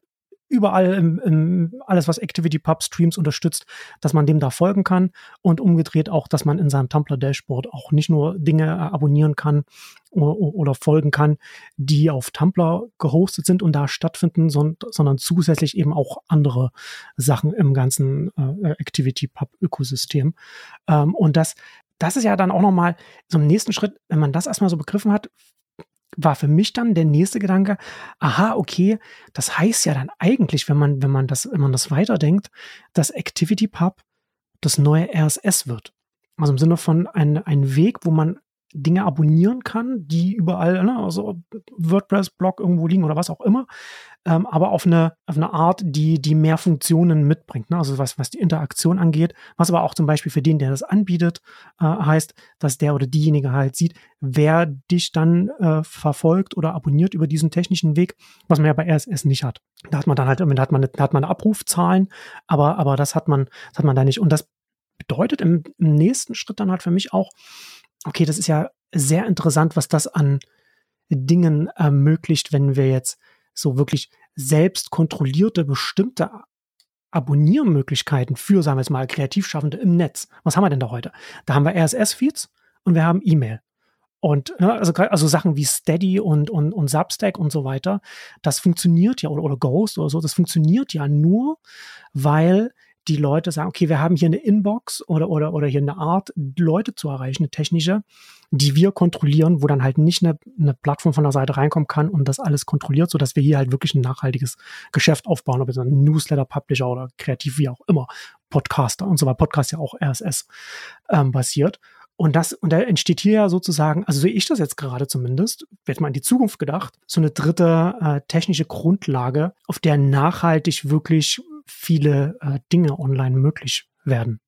überall im, im alles, was ActivityPub Streams unterstützt, dass man dem da folgen kann und umgedreht auch, dass man in seinem Tumblr Dashboard auch nicht nur Dinge äh, abonnieren kann oder, folgen kann, die auf Tumblr gehostet sind und da stattfinden, sondern, sondern zusätzlich eben auch andere Sachen im ganzen äh, ActivityPub Ökosystem. Ähm, und das das ist ja dann auch nochmal so im nächsten Schritt, wenn man das erstmal so begriffen hat, war für mich dann der nächste Gedanke, aha, okay, das heißt ja dann eigentlich, wenn man, wenn man das, wenn man das weiterdenkt, dass ActivityPub das neue RSS wird. Also im Sinne von ein, ein Weg, wo man Dinge abonnieren kann, die überall, ne, also WordPress-Blog irgendwo liegen oder was auch immer, ähm, aber auf eine, auf eine Art, die, die mehr Funktionen mitbringt. Ne? Also was, was die Interaktion angeht, was aber auch zum Beispiel für den, der das anbietet, äh, heißt, dass der oder diejenige halt sieht, wer dich dann äh, verfolgt oder abonniert über diesen technischen Weg, was man ja bei RSS nicht hat. Da hat man dann halt, da hat man, da hat man Abrufzahlen, aber, aber das hat man, das hat man da nicht. Und das bedeutet im, im nächsten Schritt dann halt für mich auch, okay, das ist ja sehr interessant, was das an Dingen ermöglicht, wenn wir jetzt so wirklich selbst kontrollierte bestimmte Abonniermöglichkeiten für, sagen wir jetzt mal, Kreativschaffende im Netz. Was haben wir denn da heute? Da haben wir RSS-Feeds und wir haben E-Mail. Und ne, also, also Sachen wie Steady und, und, und Substack und so weiter, das funktioniert ja, oder, oder Ghost oder so, das funktioniert ja nur, weil die Leute sagen, okay, wir haben hier eine Inbox oder, oder, oder hier eine Art, Leute zu erreichen, eine technische, die wir kontrollieren, wo dann halt nicht eine, eine Plattform von der Seite reinkommen kann und das alles kontrolliert, sodass wir hier halt wirklich ein nachhaltiges Geschäft aufbauen, ob es ein Newsletter-Publisher oder kreativ, wie auch immer, Podcaster und so weiter, Podcast ja auch RSS ähm, basiert. Und das, und da entsteht hier ja sozusagen, also sehe ich das jetzt gerade zumindest, wird mal in die Zukunft gedacht, so eine dritte äh, technische Grundlage, auf der nachhaltig wirklich viele äh, Dinge online möglich werden.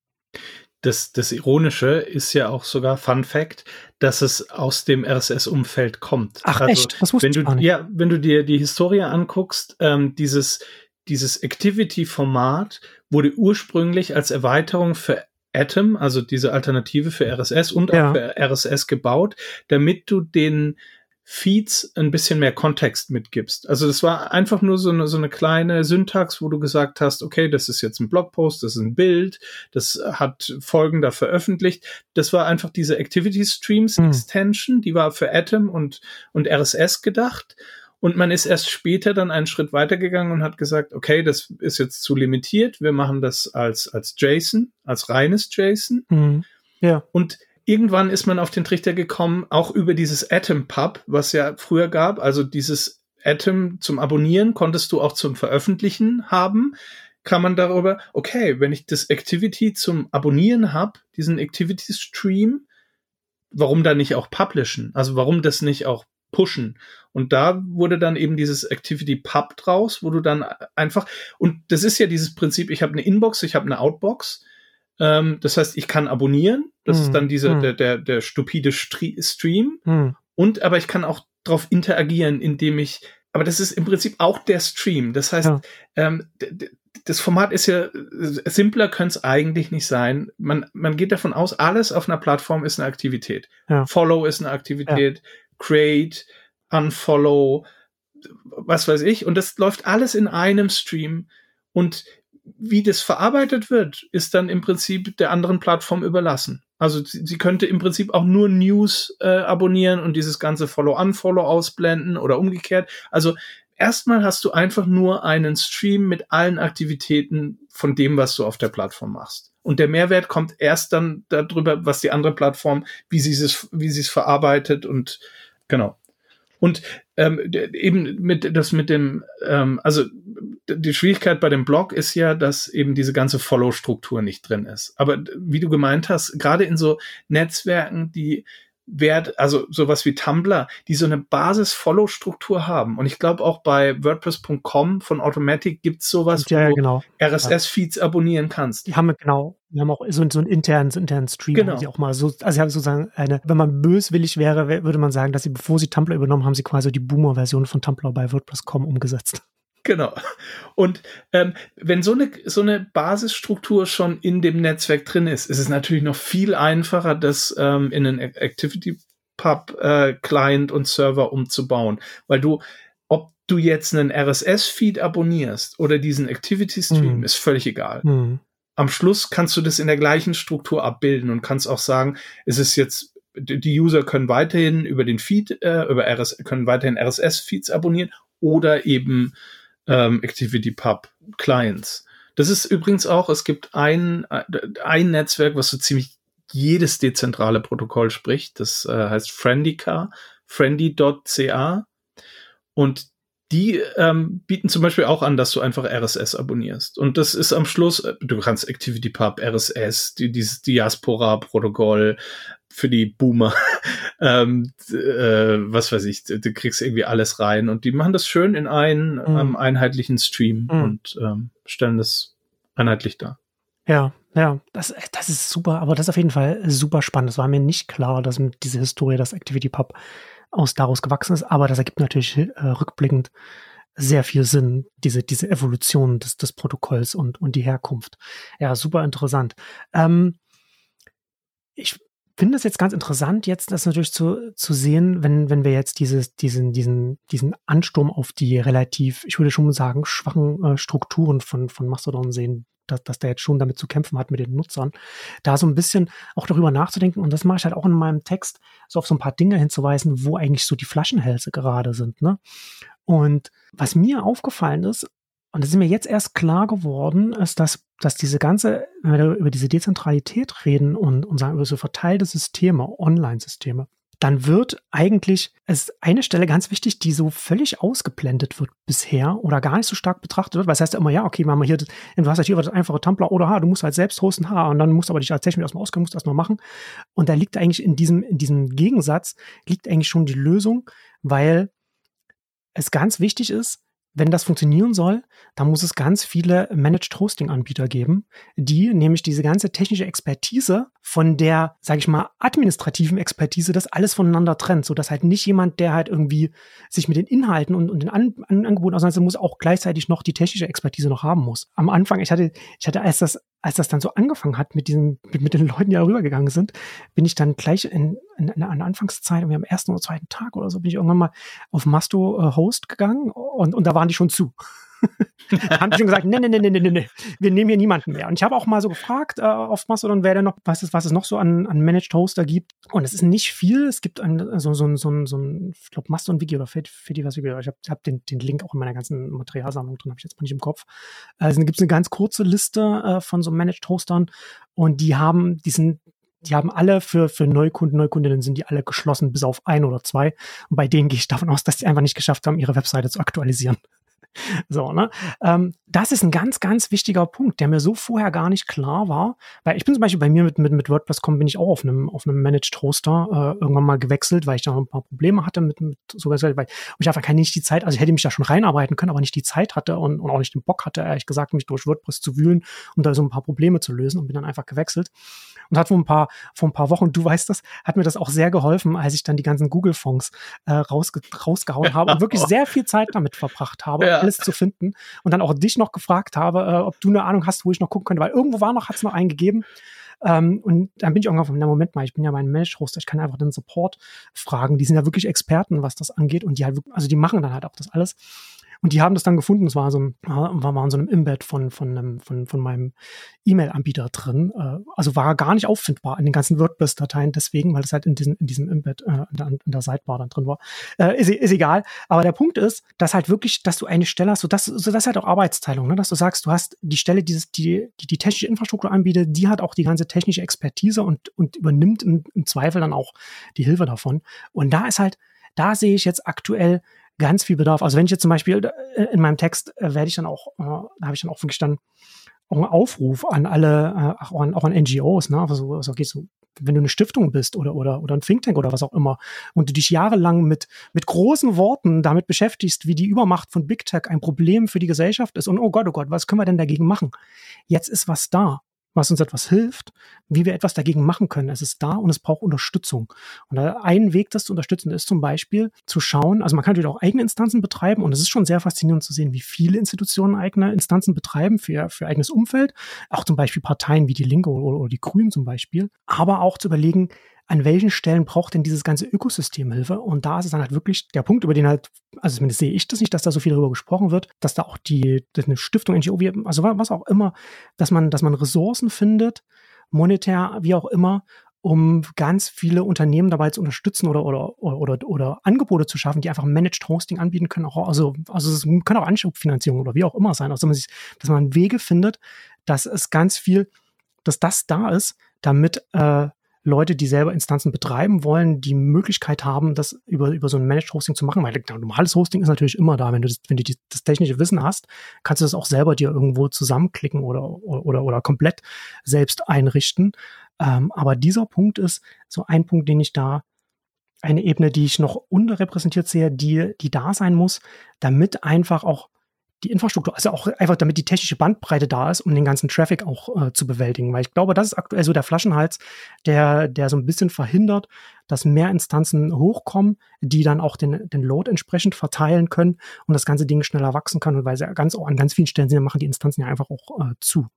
Das, das Ironische ist ja auch sogar Fun Fact, dass es aus dem RSS-Umfeld kommt. Ach also, echt? Das wusste wenn du, ich gar nicht. Ja, wenn du dir die Historie anguckst, ähm, dieses, dieses Activity-Format wurde ursprünglich als Erweiterung für Atom, also diese Alternative für RSS und ja. auch für RSS gebaut, damit du den Feeds ein bisschen mehr Kontext mitgibst. Also das war einfach nur so eine, so eine kleine Syntax, wo du gesagt hast, okay, das ist jetzt ein Blogpost, das ist ein Bild, das hat folgender veröffentlicht. Das war einfach diese Activity Streams hm. Extension, die war für Atom und, und RSS gedacht. Und man ist erst später dann einen Schritt weitergegangen und hat gesagt, okay, das ist jetzt zu limitiert. Wir machen das als, als JSON, als reines JSON. Mhm. Ja. Und irgendwann ist man auf den Trichter gekommen, auch über dieses Atom Pub, was ja früher gab, also dieses Atom zum Abonnieren konntest du auch zum Veröffentlichen haben. Kann man darüber, okay, wenn ich das Activity zum Abonnieren habe, diesen Activity Stream, warum da nicht auch publishen? Also warum das nicht auch pushen? Und da wurde dann eben dieses Activity Pub draus, wo du dann einfach, und das ist ja dieses Prinzip, ich habe eine Inbox, ich habe eine Outbox ähm, das heißt, ich kann abonnieren. Das hm. ist dann dieser, hm. der, der, der stupide Stream. Hm. Und aber ich kann auch darauf interagieren, indem ich, aber das ist im Prinzip auch der Stream. Das heißt, ja. ähm, das Format ist ja, simpler könnte es eigentlich nicht sein. Man, man geht davon aus, alles auf einer Plattform ist eine Aktivität. Ja. Follow ist eine Aktivität, ja. Create, Unfollow, was weiß ich. Und das läuft alles in einem Stream. Und wie das verarbeitet wird, ist dann im Prinzip der anderen Plattform überlassen. Also sie, sie könnte im Prinzip auch nur News äh, abonnieren und dieses ganze Follow-Unfollow ausblenden oder umgekehrt. Also erstmal hast du einfach nur einen Stream mit allen Aktivitäten von dem, was du auf der Plattform machst. Und der Mehrwert kommt erst dann darüber, was die andere Plattform, wie sie es, wie sie es verarbeitet und genau. Und ähm, eben mit das mit dem, ähm, also die Schwierigkeit bei dem Blog ist ja, dass eben diese ganze Follow-Struktur nicht drin ist. Aber wie du gemeint hast, gerade in so Netzwerken, die Wert, also sowas wie Tumblr, die so eine Basis-Follow-Struktur haben. Und ich glaube auch bei WordPress.com von Automatic gibt's sowas, ja, wo genau. du RSS-Feeds abonnieren kannst. Die haben genau, die haben auch so, so einen internen, so internen Stream, genau. sie auch mal so, also sie haben sozusagen eine, wenn man böswillig wäre, würde man sagen, dass sie, bevor sie Tumblr übernommen haben, sie quasi die Boomer-Version von Tumblr bei WordPress.com umgesetzt. Genau. Und ähm, wenn so eine, so eine Basisstruktur schon in dem Netzwerk drin ist, ist es natürlich noch viel einfacher, das ähm, in einen Activity Pub äh, Client und Server umzubauen, weil du ob du jetzt einen RSS-Feed abonnierst oder diesen Activity-Stream, mhm. ist völlig egal. Mhm. Am Schluss kannst du das in der gleichen Struktur abbilden und kannst auch sagen, es ist jetzt die User können weiterhin über den Feed, äh, über RS, können weiterhin RSS-Feeds abonnieren oder eben ähm, ActivityPub Clients. Das ist übrigens auch, es gibt ein, ein Netzwerk, was so ziemlich jedes dezentrale Protokoll spricht. Das äh, heißt Friendica, friendy.ca. Und die ähm, bieten zum Beispiel auch an, dass du einfach RSS abonnierst. Und das ist am Schluss, äh, du kannst ActivityPub, RSS, die, dieses Diaspora-Protokoll, für die Boomer. <laughs> ähm, äh, was weiß ich, du kriegst irgendwie alles rein und die machen das schön in einen mhm. ähm, einheitlichen Stream mhm. und ähm, stellen das einheitlich dar. Ja, ja, das, das ist super, aber das ist auf jeden Fall super spannend. Es war mir nicht klar, dass mit dieser Historie das Activity Pub aus daraus gewachsen ist, aber das ergibt natürlich äh, rückblickend sehr viel Sinn, diese, diese Evolution des, des Protokolls und, und die Herkunft. Ja, super interessant. Ähm, ich finde es jetzt ganz interessant, jetzt das natürlich zu, zu sehen, wenn, wenn wir jetzt dieses, diesen, diesen, diesen Ansturm auf die relativ, ich würde schon sagen, schwachen äh, Strukturen von, von Mastodon sehen, dass, dass der jetzt schon damit zu kämpfen hat mit den Nutzern, da so ein bisschen auch darüber nachzudenken, und das mache ich halt auch in meinem Text, so auf so ein paar Dinge hinzuweisen, wo eigentlich so die Flaschenhälse gerade sind. Ne? Und was mir aufgefallen ist, und das ist mir jetzt erst klar geworden, ist, dass, dass diese ganze, wenn wir über diese Dezentralität reden und, und sagen über so verteilte Systeme, Online-Systeme, dann wird eigentlich es eine Stelle ganz wichtig, die so völlig ausgeblendet wird bisher oder gar nicht so stark betrachtet wird, weil es heißt ja immer, ja, okay, machen wir hier, das, du hast halt hier das einfache Tumblr oder ha, du musst halt selbst hosten, ha, und dann musst du aber dich als Technik erstmal auskennen, musst erstmal machen. Und da liegt eigentlich in diesem, in diesem Gegensatz, liegt eigentlich schon die Lösung, weil es ganz wichtig ist, wenn das funktionieren soll, dann muss es ganz viele Managed Hosting Anbieter geben, die nämlich diese ganze technische Expertise von der, sage ich mal, administrativen Expertise das alles voneinander trennt, so dass halt nicht jemand, der halt irgendwie sich mit den Inhalten und, und den An An Angeboten auseinandersetzen muss, auch gleichzeitig noch die technische Expertise noch haben muss. Am Anfang, ich hatte, ich hatte als das als das dann so angefangen hat mit diesen, mit, den Leuten, die da rübergegangen sind, bin ich dann gleich in, in, in einer Anfangszeit, irgendwie am ersten oder zweiten Tag oder so, bin ich irgendwann mal auf Masto äh, Host gegangen und, und da waren die schon zu. <laughs> haben die schon gesagt, nee, nee, nee, nee, nee, nee, wir nehmen hier niemanden mehr. Und ich habe auch mal so gefragt äh, auf Mastodon, wer denn noch, was es, was es noch so an, an Managed Hoster gibt. Und es ist nicht viel. Es gibt ein, so, so, so, so ein, ich glaube, Mastodon-Wiki oder Fediverse-Wiki. Ich habe hab den, den Link auch in meiner ganzen Materialsammlung drin, habe ich jetzt mal nicht im Kopf. Also gibt es eine ganz kurze Liste äh, von so Managed Hostern und die haben, die sind die haben alle für, für Neukunden, Neukundinnen sind die alle geschlossen, bis auf ein oder zwei. Und bei denen gehe ich davon aus, dass die einfach nicht geschafft haben, ihre Webseite zu aktualisieren. So, ne? Ähm, das ist ein ganz, ganz wichtiger Punkt, der mir so vorher gar nicht klar war. Weil ich bin zum Beispiel bei mir mit, mit, mit WordPress.com bin ich auch auf einem, auf einem Managed Hoster äh, irgendwann mal gewechselt, weil ich da ein paar Probleme hatte mit, mit sogar, weil ich einfach keine nicht die Zeit, also ich hätte mich da schon reinarbeiten können, aber nicht die Zeit hatte und, und auch nicht den Bock hatte, ehrlich gesagt, mich durch WordPress zu wühlen und da so ein paar Probleme zu lösen und bin dann einfach gewechselt. Und hat vor ein paar, vor ein paar Wochen, du weißt das, hat mir das auch sehr geholfen, als ich dann die ganzen Google-Fonds äh, rausge rausgehauen habe und wirklich <laughs> sehr viel Zeit damit verbracht habe, ja. Alles zu finden. Und dann auch dich noch gefragt habe, äh, ob du eine Ahnung hast, wo ich noch gucken könnte, weil irgendwo war noch, hat es noch einen gegeben. Ähm, und dann bin ich irgendwann von, na Moment mal, ich bin ja mein Managed-Hoster, ich kann einfach den Support fragen. Die sind ja wirklich Experten, was das angeht. Und die halt, also die machen dann halt auch das alles. Und die haben das dann gefunden. Es war so ein, war mal in so einem Embed von, von, einem, von, von meinem E-Mail-Anbieter drin. Äh, also war gar nicht auffindbar in den ganzen WordPress-Dateien deswegen, weil es halt in diesem, in diesem Embed äh, in, der, in der Sidebar dann drin war. Äh, ist, ist egal. Aber der Punkt ist, dass halt wirklich, dass du eine Stelle hast, so das, so das ist halt auch Arbeitsteilung, ne? dass du sagst, du hast die Stelle, dieses, die, die die technische Infrastruktur anbietet, die hat auch die ganze technische Expertise und, und übernimmt im, im Zweifel dann auch die Hilfe davon. Und da ist halt, da sehe ich jetzt aktuell ganz viel Bedarf. Also wenn ich jetzt zum Beispiel äh, in meinem Text äh, werde ich dann auch, äh, da habe ich dann auch wirklich dann auch einen Aufruf an alle, auch an, auch an NGOs, ne? Also, also okay, so, wenn du eine Stiftung bist oder, oder, oder ein Think Tank oder was auch immer und du dich jahrelang mit, mit großen Worten damit beschäftigst, wie die Übermacht von Big Tech ein Problem für die Gesellschaft ist und oh Gott, oh Gott, was können wir denn dagegen machen? Jetzt ist was da was uns etwas hilft, wie wir etwas dagegen machen können. Es ist da und es braucht Unterstützung. Und ein Weg, das zu unterstützen, ist zum Beispiel zu schauen, also man kann natürlich auch eigene Instanzen betreiben und es ist schon sehr faszinierend zu sehen, wie viele Institutionen eigene Instanzen betreiben für, für eigenes Umfeld. Auch zum Beispiel Parteien wie die Linke oder, oder die Grünen zum Beispiel. Aber auch zu überlegen, an welchen Stellen braucht denn dieses ganze Ökosystem Hilfe? Und da ist es dann halt wirklich der Punkt, über den halt, also zumindest sehe ich das nicht, dass da so viel darüber gesprochen wird, dass da auch die, eine Stiftung, NGO, wie, also was auch immer, dass man, dass man Ressourcen findet, monetär, wie auch immer, um ganz viele Unternehmen dabei zu unterstützen oder, oder, oder, oder, Angebote zu schaffen, die einfach Managed Hosting anbieten können. Auch, also, also es können auch Anschubfinanzierung oder wie auch immer sein. Also, dass man, sich, dass man Wege findet, dass es ganz viel, dass das da ist, damit äh, Leute, die selber Instanzen betreiben wollen, die Möglichkeit haben, das über, über so ein Managed Hosting zu machen. Weil normales Hosting ist natürlich immer da. Wenn du, das, wenn du die, das technische Wissen hast, kannst du das auch selber dir irgendwo zusammenklicken oder, oder, oder komplett selbst einrichten. Ähm, aber dieser Punkt ist so ein Punkt, den ich da eine Ebene, die ich noch unterrepräsentiert sehe, die, die da sein muss, damit einfach auch die Infrastruktur, also auch einfach damit die technische Bandbreite da ist, um den ganzen Traffic auch äh, zu bewältigen. Weil ich glaube, das ist aktuell so der Flaschenhals, der, der so ein bisschen verhindert, dass mehr Instanzen hochkommen, die dann auch den, den Load entsprechend verteilen können und das ganze Ding schneller wachsen kann. Und weil sie ganz an ganz vielen Stellen sind, machen die Instanzen ja einfach auch äh, zu.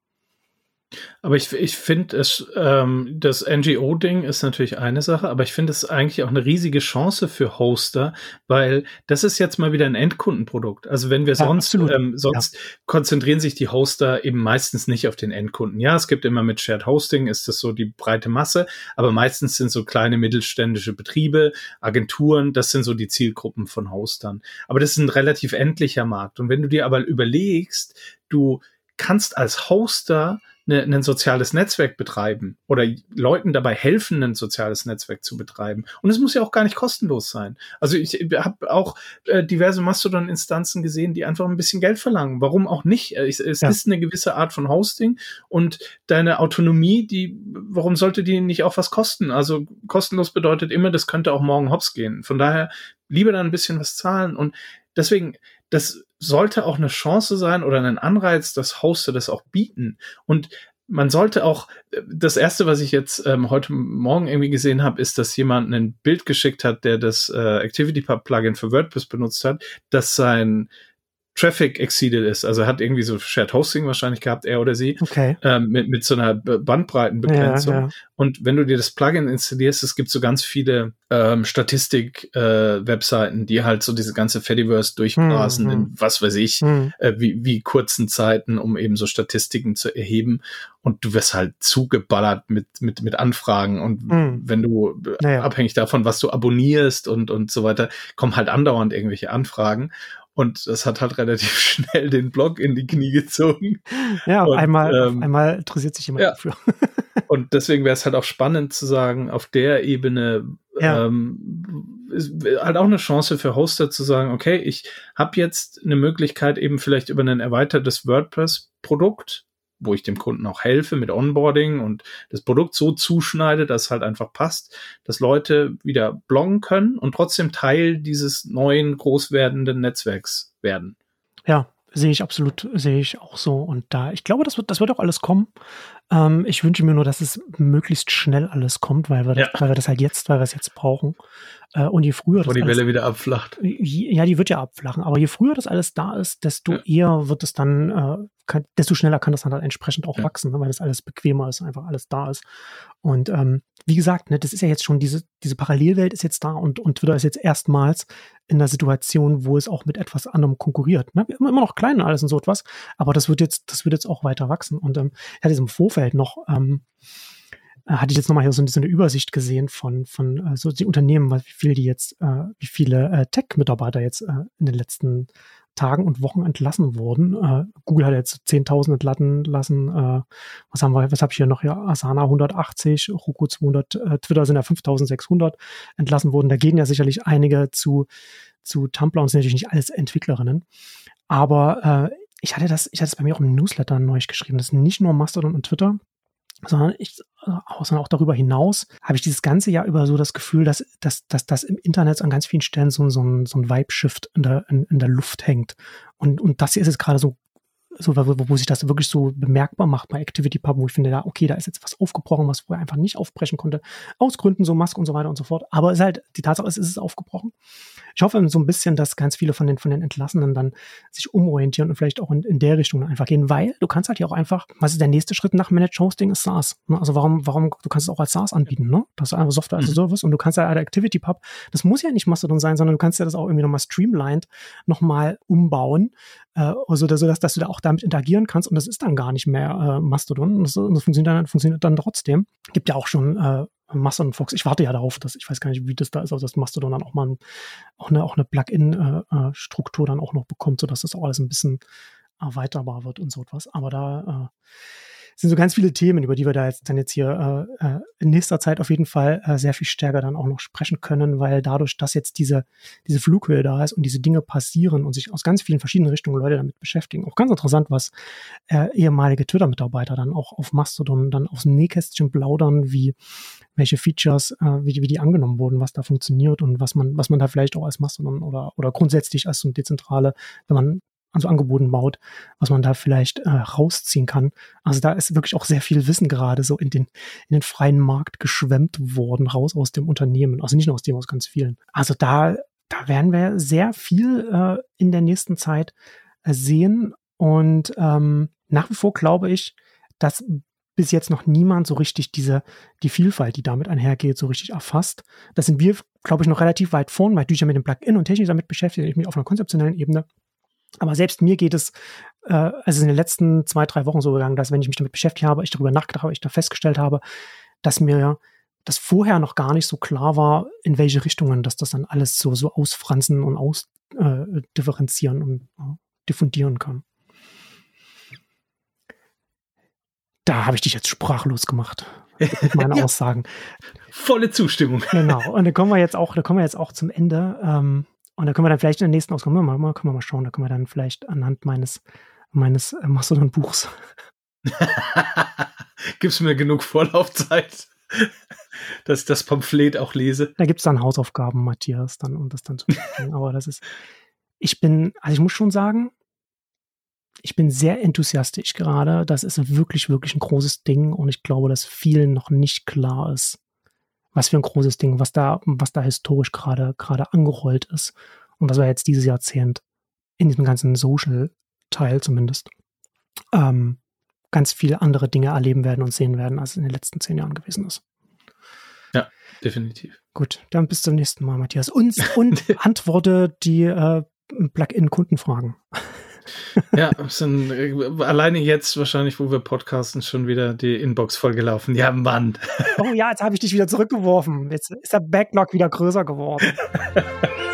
Aber ich, ich finde es, ähm, das NGO-Ding ist natürlich eine Sache, aber ich finde es eigentlich auch eine riesige Chance für Hoster, weil das ist jetzt mal wieder ein Endkundenprodukt. Also wenn wir ja, sonst, ähm, sonst ja. konzentrieren sich die Hoster eben meistens nicht auf den Endkunden. Ja, es gibt immer mit Shared Hosting ist das so die breite Masse, aber meistens sind so kleine mittelständische Betriebe, Agenturen, das sind so die Zielgruppen von Hostern. Aber das ist ein relativ endlicher Markt. Und wenn du dir aber überlegst, du kannst als Hoster ne, ein soziales Netzwerk betreiben oder Leuten dabei helfen, ein soziales Netzwerk zu betreiben. Und es muss ja auch gar nicht kostenlos sein. Also ich habe auch äh, diverse Mastodon-Instanzen gesehen, die einfach ein bisschen Geld verlangen. Warum auch nicht? Es, es ja. ist eine gewisse Art von Hosting und deine Autonomie, die, warum sollte die nicht auch was kosten? Also kostenlos bedeutet immer, das könnte auch morgen hops gehen. Von daher lieber dann ein bisschen was zahlen und deswegen, das sollte auch eine Chance sein oder ein Anreiz, dass Hoster das auch bieten. Und man sollte auch, das erste, was ich jetzt ähm, heute Morgen irgendwie gesehen habe, ist, dass jemand ein Bild geschickt hat, der das äh, ActivityPub Plugin für WordPress benutzt hat, dass sein Traffic exceeded ist. Also hat irgendwie so Shared Hosting wahrscheinlich gehabt, er oder sie, Okay. ähm, mit, mit so einer Bandbreitenbegrenzung. Ja, ja. Und wenn du dir das Plugin installierst, es gibt so ganz viele ähm, Statistik-Webseiten, die halt so diese ganze Fediverse durchgrasen Mhm. in was weiß ich, Hm. äh, wie, wie kurzen Zeiten, um eben so Statistiken zu erheben. Und du wirst halt zugeballert mit, mit, mit Anfragen. Und Mhm. wenn du, äh, Naja. abhängig davon, was du abonnierst und, und so weiter, kommen halt andauernd irgendwelche Anfragen. Und das hat halt relativ <laughs> schnell den Blog in die Knie gezogen. Ja, auf Und, einmal, ähm, auf einmal interessiert sich jemand ja. dafür. <laughs> Und deswegen wäre es halt auch spannend zu sagen, auf der Ebene Ja. ähm, ist halt auch eine Chance für Hoster zu sagen, okay, ich habe jetzt eine Möglichkeit, eben vielleicht über ein erweitertes WordPress-Produkt, wo ich dem Kunden auch helfe mit Onboarding und das Produkt so zuschneide, dass es halt einfach passt, dass Leute wieder bloggen können und trotzdem Teil dieses neuen, groß werdenden Netzwerks werden. Ja, sehe ich absolut, sehe ich auch so. Und da, ich glaube, das wird, das wird auch alles kommen. Ähm, ich wünsche mir nur, dass es möglichst schnell alles kommt, weil wir, das, Ja. weil wir das halt jetzt, weil wir es jetzt brauchen. Äh, und je früher Wo das die alles, Welle wieder abflacht. ja, die wird ja abflachen, aber je früher das alles da ist, desto Ja. eher wird es dann, äh, kann, desto schneller kann das dann halt entsprechend auch Ja. wachsen, ne, weil das alles bequemer ist, einfach alles da ist. Und ähm, wie gesagt, ne, das ist ja jetzt schon diese, diese Parallelwelt ist jetzt da und, und Twitter ist jetzt erstmals in der Situation, wo es auch mit etwas anderem konkurriert. Ne? Immer, immer noch klein und alles und so etwas, aber das wird jetzt, das wird jetzt auch weiter wachsen. Und ähm, ich hatte im Vorfeld noch, ähm, äh, hatte ich jetzt nochmal hier so, ein- so eine Übersicht gesehen von, von äh, so die Unternehmen, wie viel die jetzt, äh, wie viele äh, Tech-Mitarbeiter jetzt äh, in den letzten Tagen und Wochen entlassen wurden. Äh, Google hat jetzt 10.000 entlassen lassen. Äh, was haben wir, was habe ich hier noch? Ja, Asana 180, Roku 200, äh, Twitter sind ja 5.600 entlassen worden. Da gehen ja sicherlich einige zu, zu Tumblr und sind natürlich nicht alles Entwicklerinnen. Aber äh, ich hatte das, ich hatte es bei mir auch im Newsletter neulich geschrieben. Das ist nicht nur Mastodon und Twitter, sondern ich, äh, auch- sondern auch darüber hinaus habe ich dieses ganze Jahr über so das Gefühl, dass, dass, dass, dass im Internet an ganz vielen Stellen so, so ein, so ein Vibe-Shift in der, in, in der Luft hängt. Und, und das hier ist jetzt gerade so, so wo, wo sich das wirklich so bemerkbar macht bei ActivityPub, wo ich finde, da, okay, da ist jetzt was aufgebrochen, was vorher einfach nicht aufbrechen konnte, aus Gründen so Musk und so weiter und so fort. Aber es ist halt, die Tatsache ist, es ist aufgebrochen. Ich hoffe so ein bisschen, dass ganz viele von den, von den Entlassenen dann sich umorientieren und vielleicht auch in, in der Richtung einfach gehen, weil du kannst halt ja auch einfach, was ist der nächste Schritt nach Managed Hosting ist SaaS. Ne? Also warum, warum, du kannst es auch als SaaS anbieten, ne? Das ist einfach Software as a Mhm. Service und du kannst ja halt ActivityPub, das muss ja nicht Mastodon sein, sondern du kannst ja das auch irgendwie nochmal streamlined nochmal umbauen, äh, also dass, dass, dass du da auch damit interagieren kannst und das ist dann gar nicht mehr äh, Mastodon. Das, das funktioniert, dann, funktioniert dann trotzdem. Gibt ja auch schon äh, Mastodon Fox. Ich warte ja darauf, dass ich weiß gar nicht, wie das da ist, aber dass Mastodon dann auch mal ein, auch eine, auch eine Plugin-Struktur dann auch noch bekommt, sodass das auch alles ein bisschen erweiterbar wird und so etwas. Aber da äh, sind so ganz viele Themen, über die wir da jetzt dann jetzt hier äh, äh, in nächster Zeit auf jeden Fall äh, sehr viel stärker dann auch noch sprechen können, weil dadurch, dass jetzt diese, diese Flughöhe da ist und diese Dinge passieren und sich aus ganz vielen verschiedenen Richtungen Leute damit beschäftigen. Auch ganz interessant, was äh, ehemalige Twitter-Mitarbeiter dann auch auf Mastodon dann aufs Nähkästchen plaudern, wie welche Features, äh, wie, die- wie die angenommen wurden, was da funktioniert und was man, was man da vielleicht auch als Mastodon oder, oder grundsätzlich als so eine dezentrale, wenn man an Angeboten baut, was man da vielleicht äh, rausziehen kann. Also da ist wirklich auch sehr viel Wissen gerade so in den, in den freien Markt geschwemmt worden, raus aus dem Unternehmen. Also nicht nur aus dem, aus ganz vielen. Also da, da werden wir sehr viel äh, in der nächsten Zeit äh, sehen. Und ähm, nach wie vor glaube ich, dass bis jetzt noch niemand so richtig diese, die Vielfalt, die damit einhergeht, so richtig erfasst. Da sind wir, glaube ich, noch relativ weit vorn, weil du dich ja mit dem Plugin und Technik damit beschäftigt, ich mich auf einer konzeptionellen Ebene. Aber selbst mir geht es, äh, also in den letzten zwei, drei Wochen so gegangen, dass wenn ich mich damit beschäftigt habe, ich darüber nachgedacht habe, ich da festgestellt habe, dass mir das vorher noch gar nicht so klar war, in welche Richtungen, dass das dann alles so, so ausfransen und ausdifferenzieren äh, und äh, diffundieren kann. Da habe ich dich jetzt sprachlos gemacht mit meinen <laughs> Ja. Aussagen. Volle Zustimmung. Genau. Und da kommen wir jetzt auch, da kommen wir jetzt auch zum Ende. Ähm, und da können wir dann vielleicht in der nächsten Ausgabe mal, mal, können wir mal schauen, da können wir dann vielleicht anhand meines, meines äh, Mastodon-Buchs. <laughs> Gibst mir genug Vorlaufzeit, <laughs> dass ich das Pamphlet auch lese. Da gibt es dann Hausaufgaben, Matthias, dann, um das dann zu machen. Aber das ist, ich bin, also ich muss schon sagen, ich bin sehr enthusiastisch gerade. Das ist wirklich, wirklich ein großes Ding und ich glaube, dass vielen noch nicht klar ist, was für ein großes Ding, was da, was da historisch gerade, gerade angerollt ist und was wir jetzt dieses Jahrzehnt in diesem ganzen Social-Teil zumindest, ähm, ganz viele andere Dinge erleben werden und sehen werden, als es in den letzten zehn Jahren gewesen ist. Ja, definitiv. Gut, dann bis zum nächsten Mal, Matthias. Und, und <laughs> antworte die äh, Plugin-Kundenfragen. Ja, sind äh, alleine jetzt wahrscheinlich, wo wir podcasten, schon wieder die Inbox vollgelaufen. Ja, Mann. Oh ja, jetzt habe ich dich wieder zurückgeworfen. Jetzt ist der Backlog wieder größer geworden. <laughs>